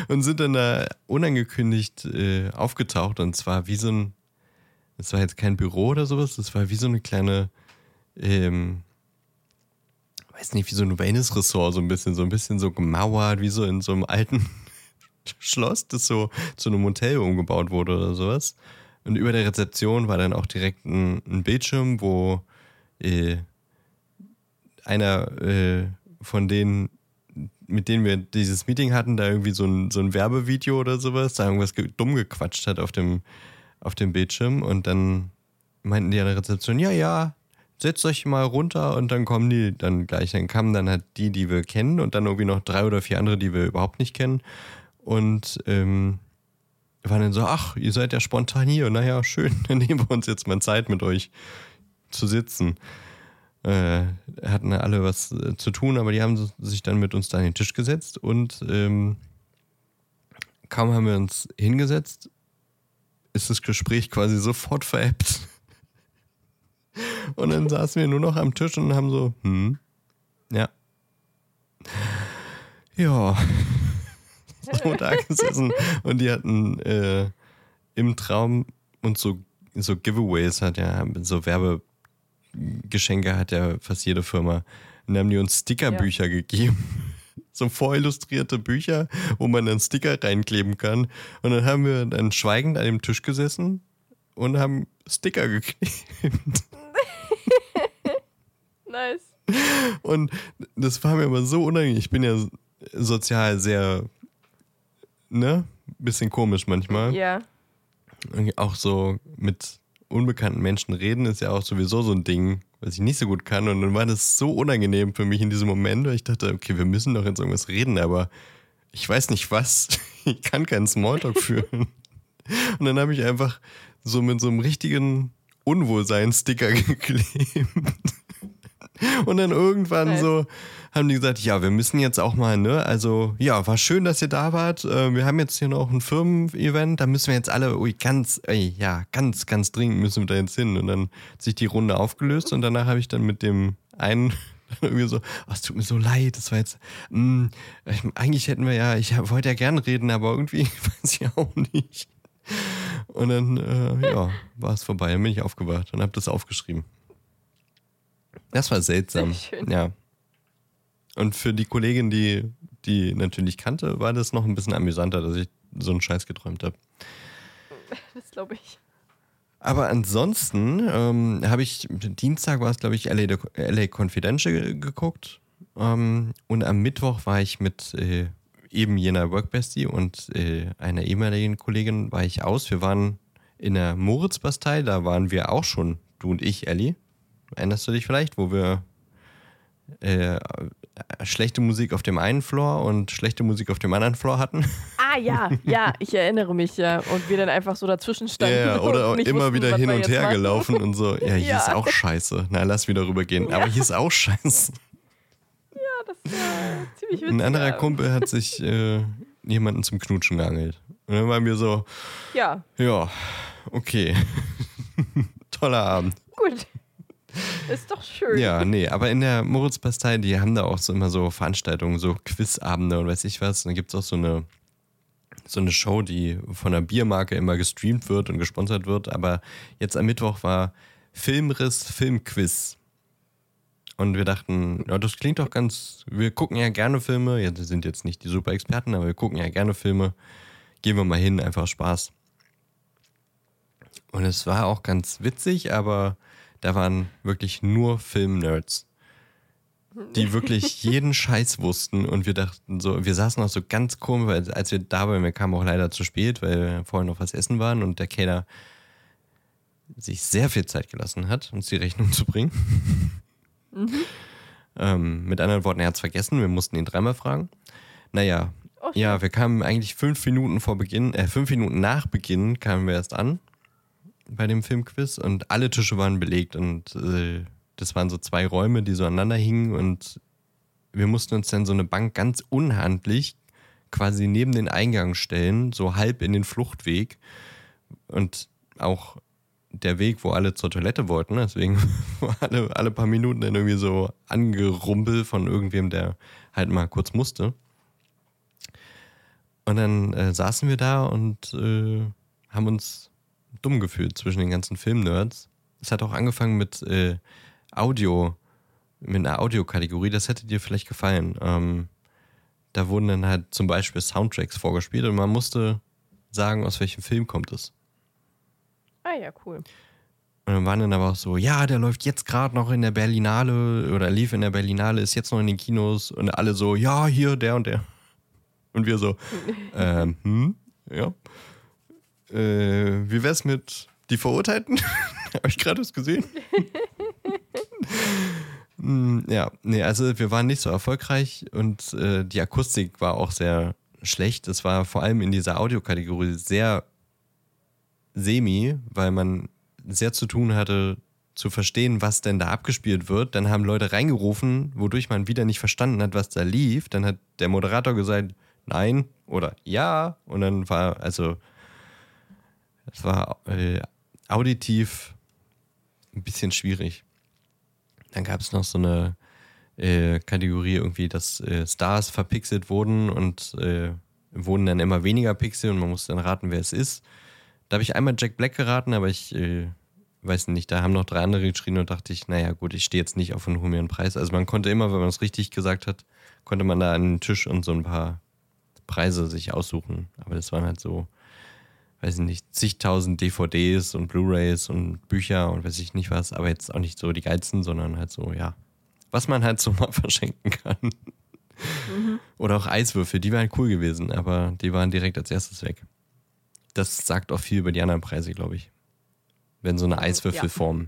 und sind dann da unangekündigt äh, aufgetaucht und zwar wie so ein, das war jetzt kein Büro oder sowas, das war wie so eine kleine, ähm, weiß nicht, wie so ein Wellness-Ressort, so ein bisschen, so ein bisschen so gemauert, wie so in so einem alten Schloss, das so zu einem Hotel umgebaut wurde oder sowas. Und über der Rezeption war dann auch direkt ein, ein Bildschirm, wo äh, einer äh, von denen, mit denen wir dieses Meeting hatten, da irgendwie so ein, so ein Werbevideo oder sowas, da irgendwas ge dumm gequatscht hat auf dem, auf dem Bildschirm. Und dann meinten die an der Rezeption, ja, ja, setzt euch mal runter und dann kommen die dann gleich. Dann kamen dann halt die, die wir kennen und dann irgendwie noch drei oder vier andere, die wir überhaupt nicht kennen. Und ähm, waren dann so, ach, ihr seid ja spontan hier. Naja, schön, dann nehmen wir uns jetzt mal Zeit mit euch zu sitzen. Äh, hatten alle was äh, zu tun, aber die haben sich dann mit uns da an den Tisch gesetzt und ähm, kaum haben wir uns hingesetzt, ist das Gespräch quasi sofort veräppt. Und dann saßen wir nur noch am Tisch und haben so, hm, ja. Ja. So da gesessen. Und die hatten äh, im Traum und so, so Giveaways hat ja, so Werbegeschenke hat ja fast jede Firma. Und dann haben die uns Stickerbücher ja. gegeben. So vorillustrierte Bücher, wo man dann Sticker reinkleben kann. Und dann haben wir dann schweigend an dem Tisch gesessen und haben Sticker geklebt. nice. Und das war mir aber so unangenehm. Ich bin ja sozial sehr, ne? Bisschen komisch manchmal. Ja. Und auch so mit unbekannten Menschen reden ist ja auch sowieso so ein Ding, was ich nicht so gut kann. Und dann war das so unangenehm für mich in diesem Moment, weil ich dachte, okay, wir müssen doch jetzt irgendwas reden, aber ich weiß nicht was. Ich kann keinen Smalltalk führen. Und dann habe ich einfach so mit so einem richtigen Unwohlsein-Sticker geklebt. Und dann irgendwann nice. so haben die gesagt, ja, wir müssen jetzt auch mal, ne? Also, ja, war schön, dass ihr da wart. Äh, wir haben jetzt hier noch ein Firmen-Event, da müssen wir jetzt alle, ui, ganz, ey, ja, ganz, ganz dringend müssen wir da jetzt hin. Und dann hat sich die Runde aufgelöst und danach habe ich dann mit dem einen irgendwie so, oh, es tut mir so leid, das war jetzt, mh, mm, eigentlich hätten wir ja, ich wollte ja gern reden, aber irgendwie weiß ich auch nicht. Und dann, äh, ja, war es vorbei. Dann bin ich aufgewacht und habe das aufgeschrieben. Das war seltsam. schön. Ja. Und für die Kollegin, die die natürlich kannte, war das noch ein bisschen amüsanter, dass ich so einen Scheiß geträumt habe. Das glaube ich. Aber ansonsten ähm, habe ich, Dienstag war es, glaube ich, LA, LA Confidential geguckt. Ähm, und am Mittwoch war ich mit äh, eben jener Workbestie und äh, einer ehemaligen Kollegin war ich aus. Wir waren in der Moritz-Bastei, da waren wir auch schon, du und ich, Ellie. Erinnerst du dich vielleicht, wo wir äh, schlechte Musik auf dem einen Floor und schlechte Musik auf dem anderen Floor hatten? Ah ja, ja, ich erinnere mich ja. Und wir dann einfach so dazwischen standen. Ja, oder immer wussten, wieder hin und her machen. gelaufen und so. Ja, hier ja. ist auch scheiße. Na, lass wieder rübergehen. Ja. Aber hier ist auch scheiße. Ja, das ist ja ziemlich witzig. Ein anderer Kumpel hat sich äh, jemanden zum Knutschen geangelt. Und dann waren wir so, ja, ja, okay. Toller Abend. Gut. Ist doch schön. Ja, nee, aber in der Moritz-Pastei, die haben da auch so immer so Veranstaltungen, so Quizabende und weiß ich was. Und dann gibt es auch so eine, so eine Show, die von einer Biermarke immer gestreamt wird und gesponsert wird. Aber jetzt am Mittwoch war Filmriss, Filmquiz. Und wir dachten, ja, das klingt doch ganz. Wir gucken ja gerne Filme. Ja, wir sind jetzt nicht die super Experten, aber wir gucken ja gerne Filme. Gehen wir mal hin, einfach Spaß. Und es war auch ganz witzig, aber da waren wirklich nur Film-Nerds, die wirklich jeden Scheiß wussten. Und wir dachten so, wir saßen auch so ganz komisch, weil als wir da waren, wir kamen auch leider zu spät, weil wir vorher noch was essen waren und der Cater sich sehr viel Zeit gelassen hat, uns die Rechnung zu bringen. Mhm. ähm, mit anderen Worten, er hat es vergessen, wir mussten ihn dreimal fragen. Naja, oh, ja, wir kamen eigentlich fünf Minuten vor Beginn, äh, fünf Minuten nach Beginn kamen wir erst an bei dem Filmquiz und alle Tische waren belegt und äh, das waren so zwei Räume, die so aneinander hingen und wir mussten uns dann so eine Bank ganz unhandlich quasi neben den Eingang stellen, so halb in den Fluchtweg und auch der Weg, wo alle zur Toilette wollten, deswegen alle, alle paar Minuten dann irgendwie so angerumpelt von irgendwem, der halt mal kurz musste. Und dann äh, saßen wir da und äh, haben uns dumm gefühlt zwischen den ganzen Filmnerds. Es hat auch angefangen mit äh, Audio, mit einer Audiokategorie. Das hätte dir vielleicht gefallen. Ähm, da wurden dann halt zum Beispiel Soundtracks vorgespielt und man musste sagen, aus welchem Film kommt es. Ah ja, cool. Und dann waren dann aber auch so, ja, der läuft jetzt gerade noch in der Berlinale oder lief in der Berlinale, ist jetzt noch in den Kinos und alle so, ja, hier, der und der. Und wir so, ähm, hm, ja. Äh, wie wär's mit die Verurteilten? Habe ich gerade was gesehen? Hm, ja, nee, also wir waren nicht so erfolgreich und äh, die Akustik war auch sehr schlecht. Es war vor allem in dieser Audiokategorie sehr semi, weil man sehr zu tun hatte, zu verstehen, was denn da abgespielt wird. Dann haben Leute reingerufen, wodurch man wieder nicht verstanden hat, was da lief. Dann hat der Moderator gesagt, nein oder ja. Und dann war, also, es war äh, auditiv ein bisschen schwierig. Dann gab es noch so eine äh, Kategorie irgendwie, dass äh, Stars verpixelt wurden und äh, wurden dann immer weniger Pixel und man musste dann raten, wer es ist. Da habe ich einmal Jack Black geraten, aber ich äh, weiß nicht, da haben noch drei andere geschrien und dachte ich, naja gut, ich stehe jetzt nicht auf einen hohen Preis. Also man konnte immer, wenn man es richtig gesagt hat, konnte man da den Tisch und so ein paar Preise sich aussuchen. Aber das waren halt so, weiß ich nicht, zigtausend DVDs und Blu-rays und Bücher und weiß ich nicht was, aber jetzt auch nicht so die geilsten, sondern halt so, ja, was man halt so mal verschenken kann. Mhm. Oder auch Eiswürfel, die waren cool gewesen, aber die waren direkt als erstes weg. Das sagt auch viel über die anderen Preise, glaube ich. Wenn so eine Eiswürfelform ja.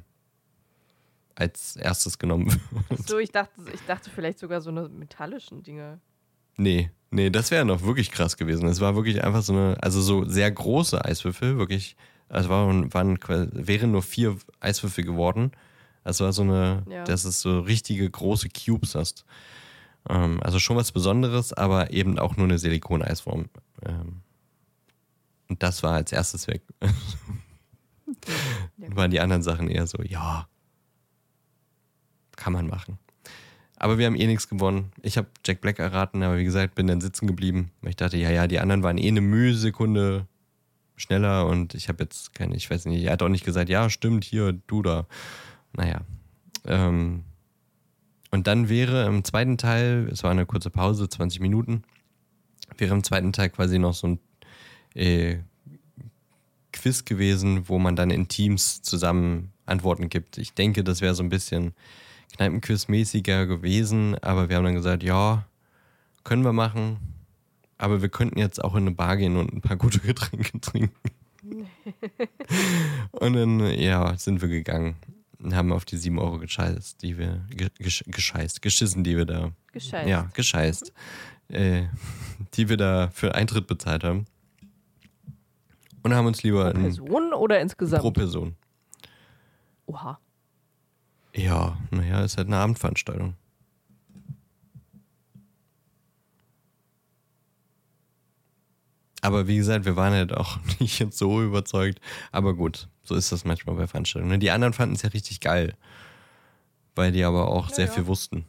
als erstes genommen wird. So, ich dachte, ich dachte vielleicht sogar so eine metallischen Dinge. Nee, nee, das wäre noch wirklich krass gewesen. Es war wirklich einfach so eine, also so sehr große Eiswürfel, wirklich. Also waren, waren wären nur vier Eiswürfel geworden. Das war so eine, ja. dass es so richtige große Cubes hast. Ähm, also schon was Besonderes, aber eben auch nur eine Silikoneisform. Ähm, und das war als erstes weg. ja. Waren die anderen Sachen eher so, ja, kann man machen. Aber wir haben eh nichts gewonnen. Ich habe Jack Black erraten, aber wie gesagt, bin dann sitzen geblieben. Ich dachte, ja, ja, die anderen waren eh eine Mühsekunde schneller und ich habe jetzt keine, ich weiß nicht, er hat auch nicht gesagt, ja, stimmt, hier, du da. Naja. Ähm, und dann wäre im zweiten Teil, es war eine kurze Pause, 20 Minuten, wäre im zweiten Teil quasi noch so ein äh, Quiz gewesen, wo man dann in Teams zusammen Antworten gibt. Ich denke, das wäre so ein bisschen Kneipenquiz-mäßiger gewesen, aber wir haben dann gesagt, ja, können wir machen, aber wir könnten jetzt auch in eine Bar gehen und ein paar gute Getränke trinken. und dann, ja, sind wir gegangen und haben auf die 7 Euro gescheißt, die wir, gesch, gescheißt, geschissen, die wir da. Gescheißt. Ja, gescheißt. Äh, die wir da für Eintritt bezahlt haben. Und haben uns lieber. Pro Person oder insgesamt? Pro Person. Oha. Ja, naja, ist halt eine Abendveranstaltung. Aber wie gesagt, wir waren halt auch nicht so überzeugt. Aber gut, so ist das manchmal bei Veranstaltungen. Die anderen fanden es ja richtig geil. Weil die aber auch ja, sehr ja. viel wussten.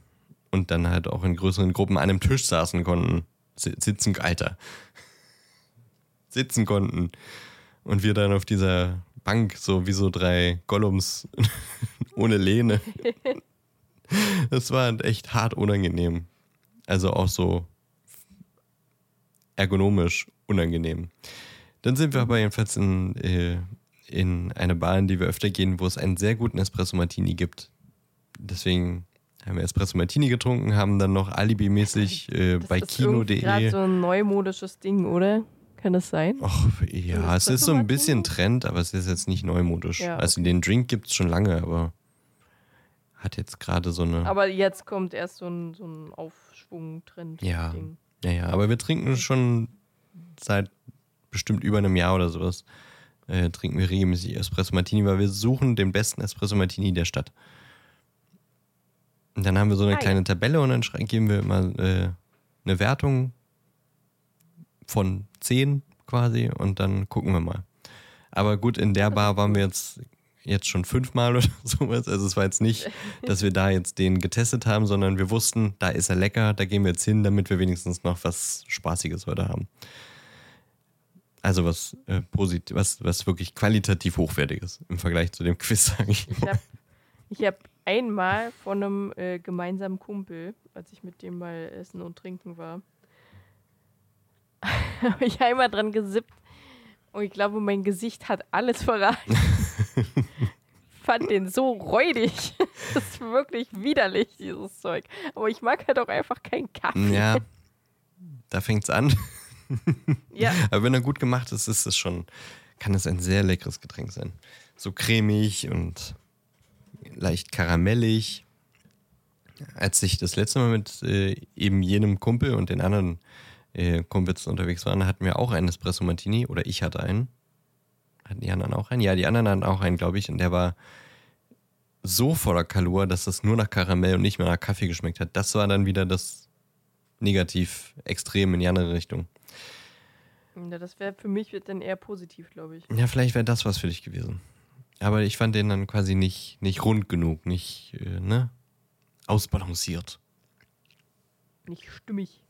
Und dann halt auch in größeren Gruppen an einem Tisch saßen konnten. Sitzen, Alter. Sitzen konnten. Und wir dann auf dieser Bank, so wie so drei Gollums ohne Lehne. Das war halt echt hart unangenehm. Also auch so ergonomisch unangenehm. Dann sind wir aber jedenfalls in, äh, in eine Bar, in die wir öfter gehen, wo es einen sehr guten Espresso Martini gibt. Deswegen haben wir Espresso Martini getrunken, haben dann noch alibimäßig äh, bei Kino.de. Das ist so ein neumodisches Ding, oder? Kann das sein? Ach, ja, es ist so ein bisschen Trend, aber es ist jetzt nicht neumodisch. Ja, also okay. Also den Drink gibt es schon lange, aber hat jetzt gerade so eine. Aber jetzt kommt erst so ein, so ein Aufschwung-Trend. Ja. Ja, ja, aber wir trinken schon seit bestimmt über einem Jahr oder sowas. Äh, trinken wir regelmäßig Espresso Martini, weil wir suchen den besten Espresso Martini der Stadt. Und dann haben wir so eine ah, kleine Tabelle und dann geben wir immer äh, eine Wertung von 10 quasi und dann gucken wir mal. Aber gut, in der Bar waren wir jetzt, jetzt schon fünfmal oder sowas. Also es war jetzt nicht, dass wir da jetzt den getestet haben, sondern wir wussten, da ist er lecker, da gehen wir jetzt hin, damit wir wenigstens noch was Spaßiges heute haben. Also was äh, positiv, was, was wirklich qualitativ hochwertiges im Vergleich zu dem Quiz, sage ich. Ich habe hab einmal von einem äh, gemeinsamen Kumpel, als ich mit dem mal essen und trinken war, habe ich einmal dran gesippt und ich glaube, mein Gesicht hat alles verraten. fand den so räudig. Das ist wirklich widerlich, dieses Zeug. Aber ich mag halt auch einfach keinen Kaffee. Ja, da fängt's an. Ja. Aber wenn er gut gemacht ist, ist es schon, kann es ein sehr leckeres Getränk sein. So cremig und leicht karamellig. Als ich das letzte Mal mit äh, eben jenem Kumpel und den anderen äh, Kumpels unterwegs waren, hatten wir auch einen Espresso Martini oder ich hatte einen. Hatten die anderen auch einen? Ja, die anderen hatten auch einen, glaube ich. Und der war so voller Kalor, dass das nur nach Karamell und nicht mehr nach Kaffee geschmeckt hat. Das war dann wieder das negativ extrem in die andere Richtung. Ja, das wäre für mich dann eher positiv, glaube ich. Ja, vielleicht wäre das was für dich gewesen. Aber ich fand den dann quasi nicht, nicht rund genug, nicht äh, ne? ausbalanciert. Nicht stimmig.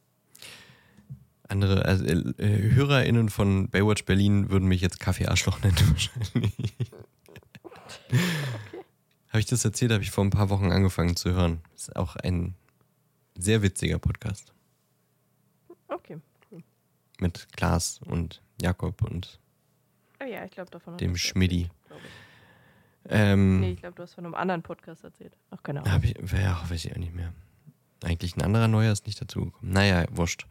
Andere also, äh, HörerInnen von Baywatch Berlin würden mich jetzt Kaffee-Arschloch nennen wahrscheinlich. Habe ich das erzählt? Habe ich vor ein paar Wochen angefangen zu hören. Ist auch ein sehr witziger Podcast Okay. mit Klaas und Jakob und Ah ja, ich glaube davon. dem Schmidti. glaub. Ähm, Nee, ich glaube, du hast von einem anderen Podcast erzählt. Ach, keine Ahnung. Hab ich, ja, weiß ich auch nicht mehr. Eigentlich ein anderer Neuer ist nicht dazugekommen. Naja, wurscht.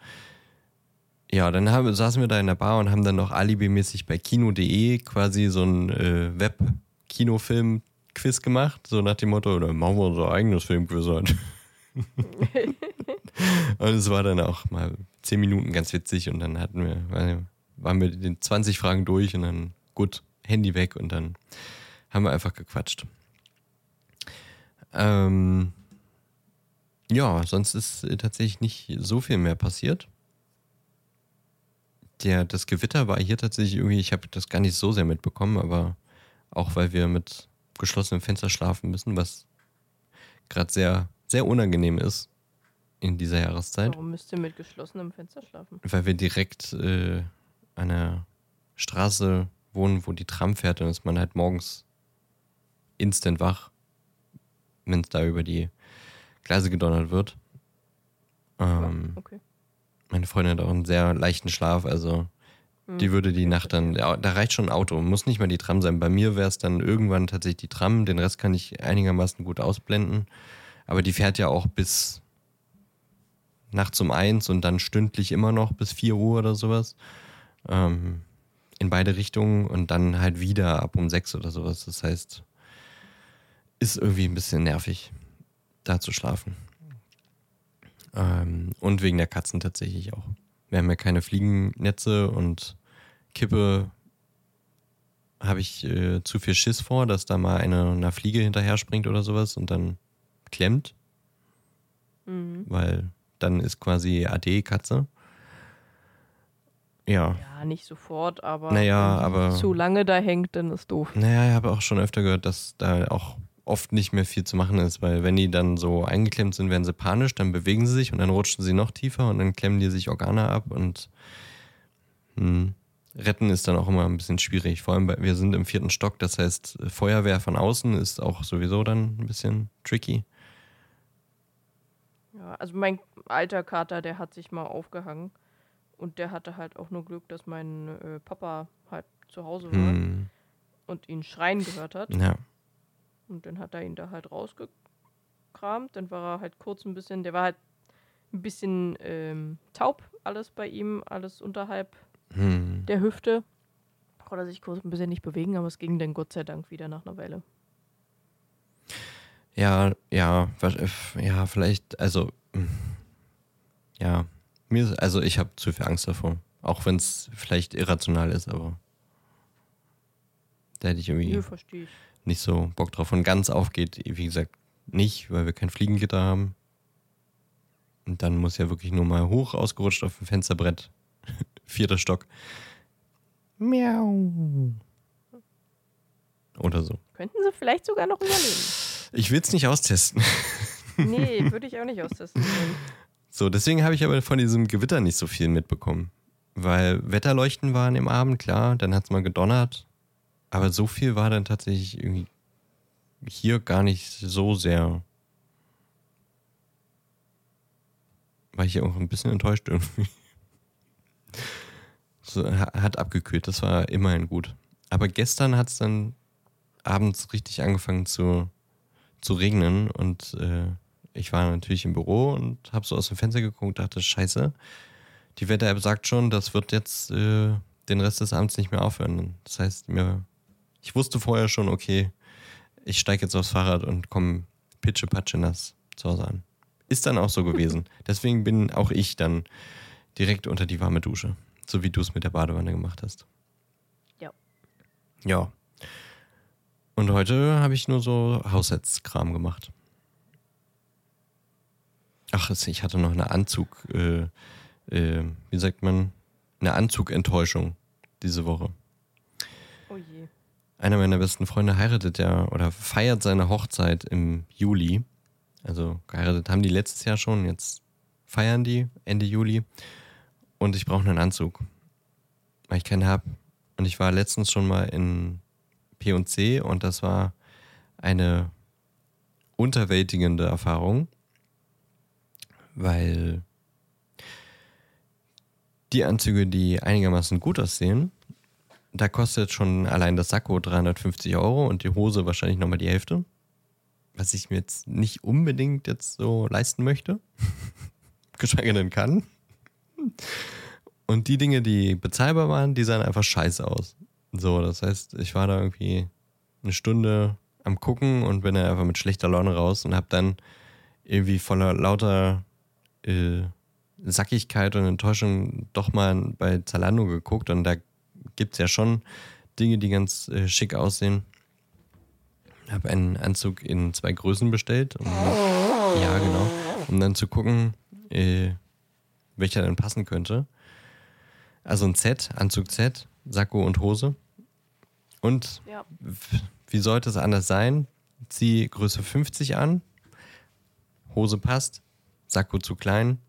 Ja, dann haben, saßen wir da in der Bar und haben dann noch alibimäßig bei kino.de quasi so ein äh, Web-Kinofilm-Quiz gemacht. So nach dem Motto, dann machen wir unser eigenes Filmquiz halt. und es war dann auch mal zehn Minuten ganz witzig und dann hatten wir, waren wir den 20 Fragen durch und dann gut, Handy weg und dann haben wir einfach gequatscht. Ähm, ja, sonst ist äh, tatsächlich nicht so viel mehr passiert. Der, das Gewitter war hier tatsächlich irgendwie, ich habe das gar nicht so sehr mitbekommen, aber auch weil wir mit geschlossenem Fenster schlafen müssen, was gerade sehr, sehr unangenehm ist in dieser Jahreszeit, Warum müsst ihr mit geschlossenem Fenster schlafen? weil wir direkt äh, an einer Straße wohnen, wo die Tram fährt und ist man halt morgens instant wach, wenn es da über die Gleise gedonnert wird. Ähm, Okay. Meine Freundin hat auch einen sehr leichten Schlaf, also Hm. die würde die Nacht dann, da reicht schon ein Auto, muss nicht mal die Tram sein. Bei mir wäre es dann irgendwann tatsächlich die Tram, den Rest kann ich einigermaßen gut ausblenden. Aber die fährt ja auch bis nachts um eins und dann stündlich immer noch bis 4 Uhr oder sowas. Ähm, in beide Richtungen und dann halt wieder ab um sechs oder sowas. Das heißt, ist irgendwie ein bisschen nervig, da zu schlafen. Ähm, und wegen der Katzen tatsächlich auch. Wir haben ja keine Fliegennetze und Kippe habe ich äh, zu viel Schiss vor, dass da mal eine einer Fliege hinterher springt oder sowas und dann klemmt, Mhm. weil dann ist quasi AD Katze. Ja. Ja, nicht sofort, aber Naja, wenn aber- zu lange da hängt, dann ist doof. Naja, ich habe auch schon öfter gehört, dass da auch oft nicht mehr viel zu machen ist, weil wenn die dann so eingeklemmt sind, werden sie panisch, dann bewegen sie sich und dann rutschen sie noch tiefer und dann klemmen die sich Organe ab und hm, retten ist dann auch immer ein bisschen schwierig. Vor allem, weil wir sind im vierten Stock, das heißt, Feuerwehr von außen ist auch sowieso dann ein bisschen tricky. Ja, also mein alter Kater, der hat sich mal aufgehangen und der hatte halt auch nur Glück, dass mein äh, Papa halt zu Hause war Hm, und ihn schreien gehört hat. ja. Und dann hat er ihn da halt rausgekramt. Dann war er halt kurz ein bisschen, der war halt ein bisschen ähm, taub, alles bei ihm, alles unterhalb Hm. der Hüfte. Konnte er sich kurz ein bisschen nicht bewegen, aber es ging dann Gott sei Dank wieder nach einer Weile. Ja, ja, ja, vielleicht, also, ja, mir also ich habe zu viel Angst davor. Auch wenn es vielleicht irrational ist, aber da hätte ich irgendwie Nö, verstehe ich. Nicht so Bock drauf. Und ganz aufgeht, wie gesagt, nicht, weil wir kein Fliegengitter haben. Und dann muss ja wirklich nur mal hoch ausgerutscht auf dem Fensterbrett. Vierter Stock. Miau. Oder so. Könnten sie vielleicht sogar noch überleben. Ich will es nicht austesten. Nee, würde ich auch nicht austesten wollen. So, deswegen habe ich aber von diesem Gewitter nicht so viel mitbekommen. Weil Wetterleuchten waren im Abend, klar, dann hat es mal gedonnert. Aber so viel war dann tatsächlich irgendwie hier gar nicht so sehr. War ich auch ein bisschen enttäuscht irgendwie. es hat abgekühlt. Das war immerhin gut. Aber gestern hat es dann abends richtig angefangen zu, zu regnen und äh, ich war natürlich im Büro und habe so aus dem Fenster geguckt und dachte, scheiße, die Wetter-App sagt schon, das wird jetzt äh, den Rest des Abends nicht mehr aufhören. Das heißt, mir, ich wusste vorher schon, okay, ich steige jetzt aufs Fahrrad und komme pitche-patsche nass zu Hause an. Ist dann auch so gewesen. Deswegen bin auch ich dann direkt unter die warme Dusche. So wie du es mit der Badewanne gemacht hast. Ja. Ja. Und heute habe ich nur so Haushaltskram gemacht. Ach, ich hatte noch eine Anzug, äh, äh, wie sagt man, eine Anzugenttäuschung diese Woche. Einer meiner besten Freunde heiratet ja oder feiert seine Hochzeit im Juli. Also geheiratet haben die letztes Jahr schon, jetzt feiern die Ende Juli. Und ich brauche einen Anzug, weil ich keinen habe. Und ich war letztens schon mal in P&C und das war eine unterwältigende Erfahrung, weil die Anzüge, die einigermaßen gut aussehen, da kostet schon allein das Sakko 350 Euro und die Hose wahrscheinlich nochmal die Hälfte. Was ich mir jetzt nicht unbedingt jetzt so leisten möchte. Geschweige denn kann. Und die Dinge, die bezahlbar waren, die sahen einfach scheiße aus. So, das heißt, ich war da irgendwie eine Stunde am Gucken und bin dann einfach mit schlechter Laune raus und hab dann irgendwie voller lauter äh, Sackigkeit und Enttäuschung doch mal bei Zalando geguckt und da gibt es ja schon Dinge, die ganz äh, schick aussehen. Habe einen Anzug in zwei Größen bestellt. Um, ja, genau. Um dann zu gucken, äh, welcher dann passen könnte. Also ein Set, Anzug Z, Sakko und Hose. Und Ja. wie sollte es anders sein? Zieh Größe 50 an, Hose passt, Sakko zu klein,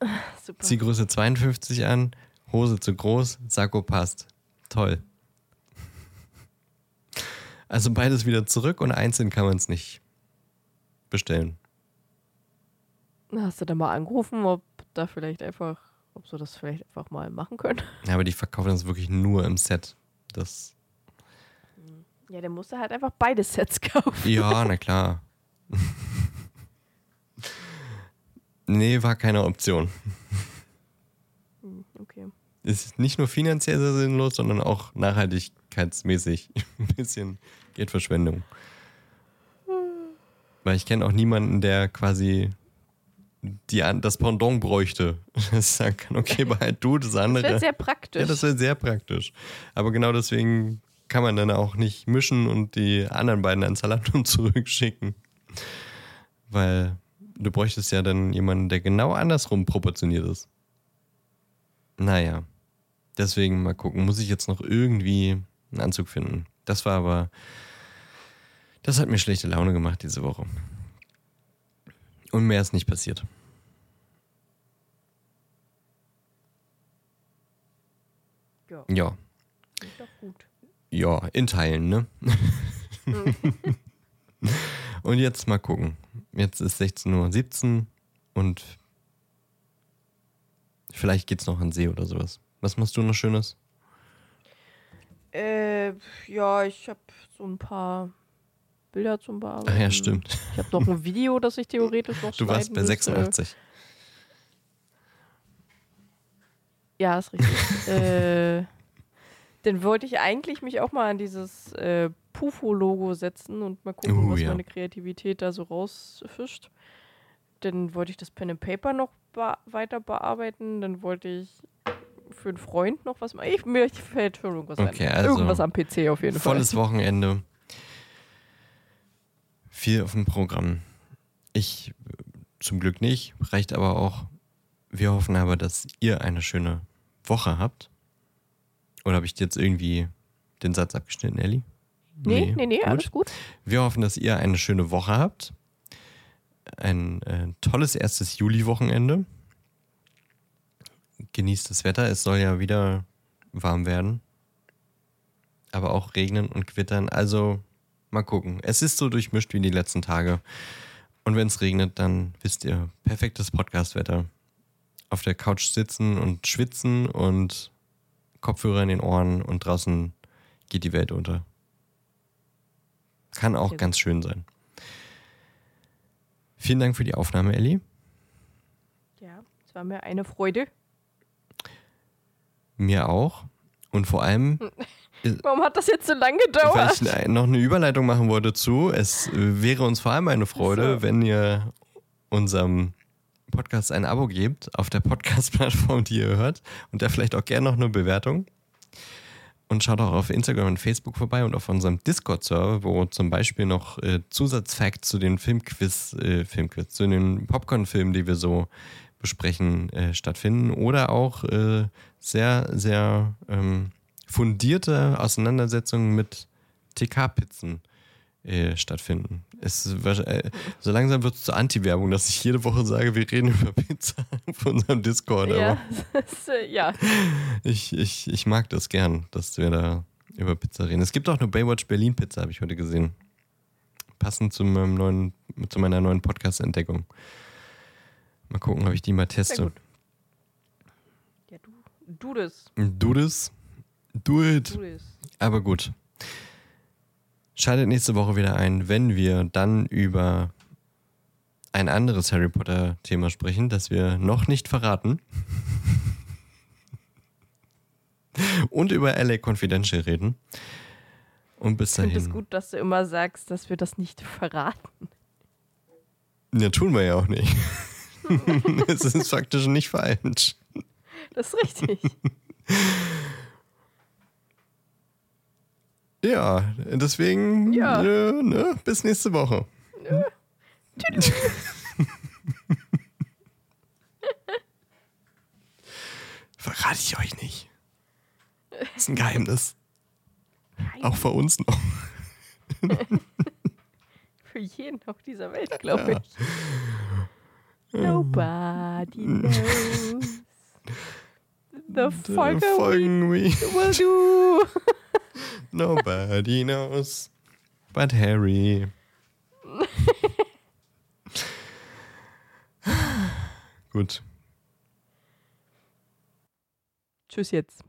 Super. zieh Größe 52 an, Hose zu groß, Sakko passt. Toll. Also beides wieder zurück und einzeln kann man es nicht bestellen. Hast du da mal angerufen, ob da vielleicht einfach, ob sie das vielleicht einfach mal machen können? Ja, aber die verkaufen das wirklich nur im Set. Das, Ja, dann musst du halt einfach beide Sets kaufen. ja, na klar. nee, war keine Option. Hm, Okay. Ist nicht nur finanziell sehr sinnlos, sondern auch nachhaltigkeitsmäßig ein bisschen Geldverschwendung. Weil ich kenne auch niemanden, der quasi die, das Pendant bräuchte. Ich sagen kann, okay, behalt du das Das andere. wäre sehr praktisch. ja, das wäre sehr praktisch. Aber genau deswegen kann man dann auch nicht mischen und die anderen beiden an Zalando zurückschicken. Weil du bräuchtest ja dann jemanden, der genau andersrum proportioniert ist. Naja. Deswegen mal gucken, muss ich jetzt noch irgendwie einen Anzug finden. Das war aber. Das hat mir schlechte Laune gemacht diese Woche. Und mehr ist nicht passiert. ja, Ja. ist doch gut. Ja, in Teilen, ne? und jetzt mal gucken. Jetzt ist 16.17 Uhr und vielleicht geht's noch an See oder sowas. Was machst du noch Schönes? Äh, ja, ich habe so ein paar Bilder zum Bearbeiten. Ach ja, stimmt. Ich habe noch ein Video, das ich theoretisch noch Du warst bei schneiden müsste. 86. Ja, ist richtig. äh, dann wollte ich eigentlich mich auch mal an dieses äh, Pufo-Logo setzen und mal gucken, Oh, was ja. meine Kreativität da so rausfischt. Dann wollte ich das Pen and Paper noch be weiter bearbeiten. Dann wollte ich für einen Freund noch was machen. Ich, mir fällt schon irgendwas Okay, ein. also Irgendwas am PC auf jeden Volles Fall. Wochenende. Viel auf dem Programm. Ich zum Glück nicht, reicht aber auch. Wir hoffen aber, dass ihr eine schöne Woche habt. Oder habe ich jetzt irgendwie den Satz abgeschnitten, Ellie? Nee, nee, nee, gut. alles gut. Wir hoffen, dass ihr eine schöne Woche habt. Ein äh, tolles erstes Juli-Wochenende. Genießt das Wetter. Es soll ja wieder warm werden. Aber auch regnen und gewittern. Also mal gucken. Es ist so durchmischt wie die letzten Tage. Und wenn es regnet, dann wisst ihr, perfektes Podcast-Wetter. Auf der Couch sitzen und schwitzen und Kopfhörer in den Ohren und draußen geht die Welt unter. Kann auch Okay. ganz schön sein. Vielen Dank für die Aufnahme, Ellie. Ja, es war mir eine Freude. Mir auch. Und vor allem, Warum hat das jetzt so lange weil gedauert? ich ne- noch eine Überleitung machen wollte zu, es wäre uns vor allem eine Freude, so. wenn ihr unserem Podcast ein Abo gebt auf der Podcast-Plattform, die ihr hört. Und da vielleicht auch gerne noch eine Bewertung. Und schaut auch auf Instagram und Facebook vorbei und auf unserem Discord-Server, wo zum Beispiel noch äh, Zusatzfacts zu den Filmquiz, äh, Filmquiz, zu den Popcorn-Filmen, die wir so besprechen, äh, stattfinden. Oder auch äh, sehr, sehr ähm, fundierte Auseinandersetzungen mit TK-Pizzen äh, stattfinden. Es, ist äh, so langsam wird es zur Anti-Werbung, dass ich jede Woche sage, wir reden über Pizza auf unserem Discord. ja, das, äh, ja. ich, ich, ich mag das gern, dass wir da über Pizza reden. Es gibt auch eine Baywatch Berlin Pizza, habe ich heute gesehen. Passend zu, meinem neuen, zu meiner neuen Podcast-Entdeckung. Mal gucken, ob ich die mal teste. Du das. Du das? Do it. Du das. Aber gut. Schaltet nächste Woche wieder ein, wenn wir dann über ein anderes Harry Potter-Thema sprechen, das wir noch nicht verraten. Und über LA Confidential reden. Und bis Ich finde es dahin. gut, dass du immer sagst, dass wir das nicht verraten. Ja, tun wir ja auch nicht. es ist faktisch nicht falsch. Das ist richtig. Ja, deswegen Ja. äh, ne, bis nächste Woche. Verrate ich euch nicht. Das ist ein Geheimnis. Auch für uns noch. Für jeden auf dieser Welt, glaube ich. Nobody knows. The Folge Folgen we will do. Nobody knows but Harry. Gut. Tschüss jetzt.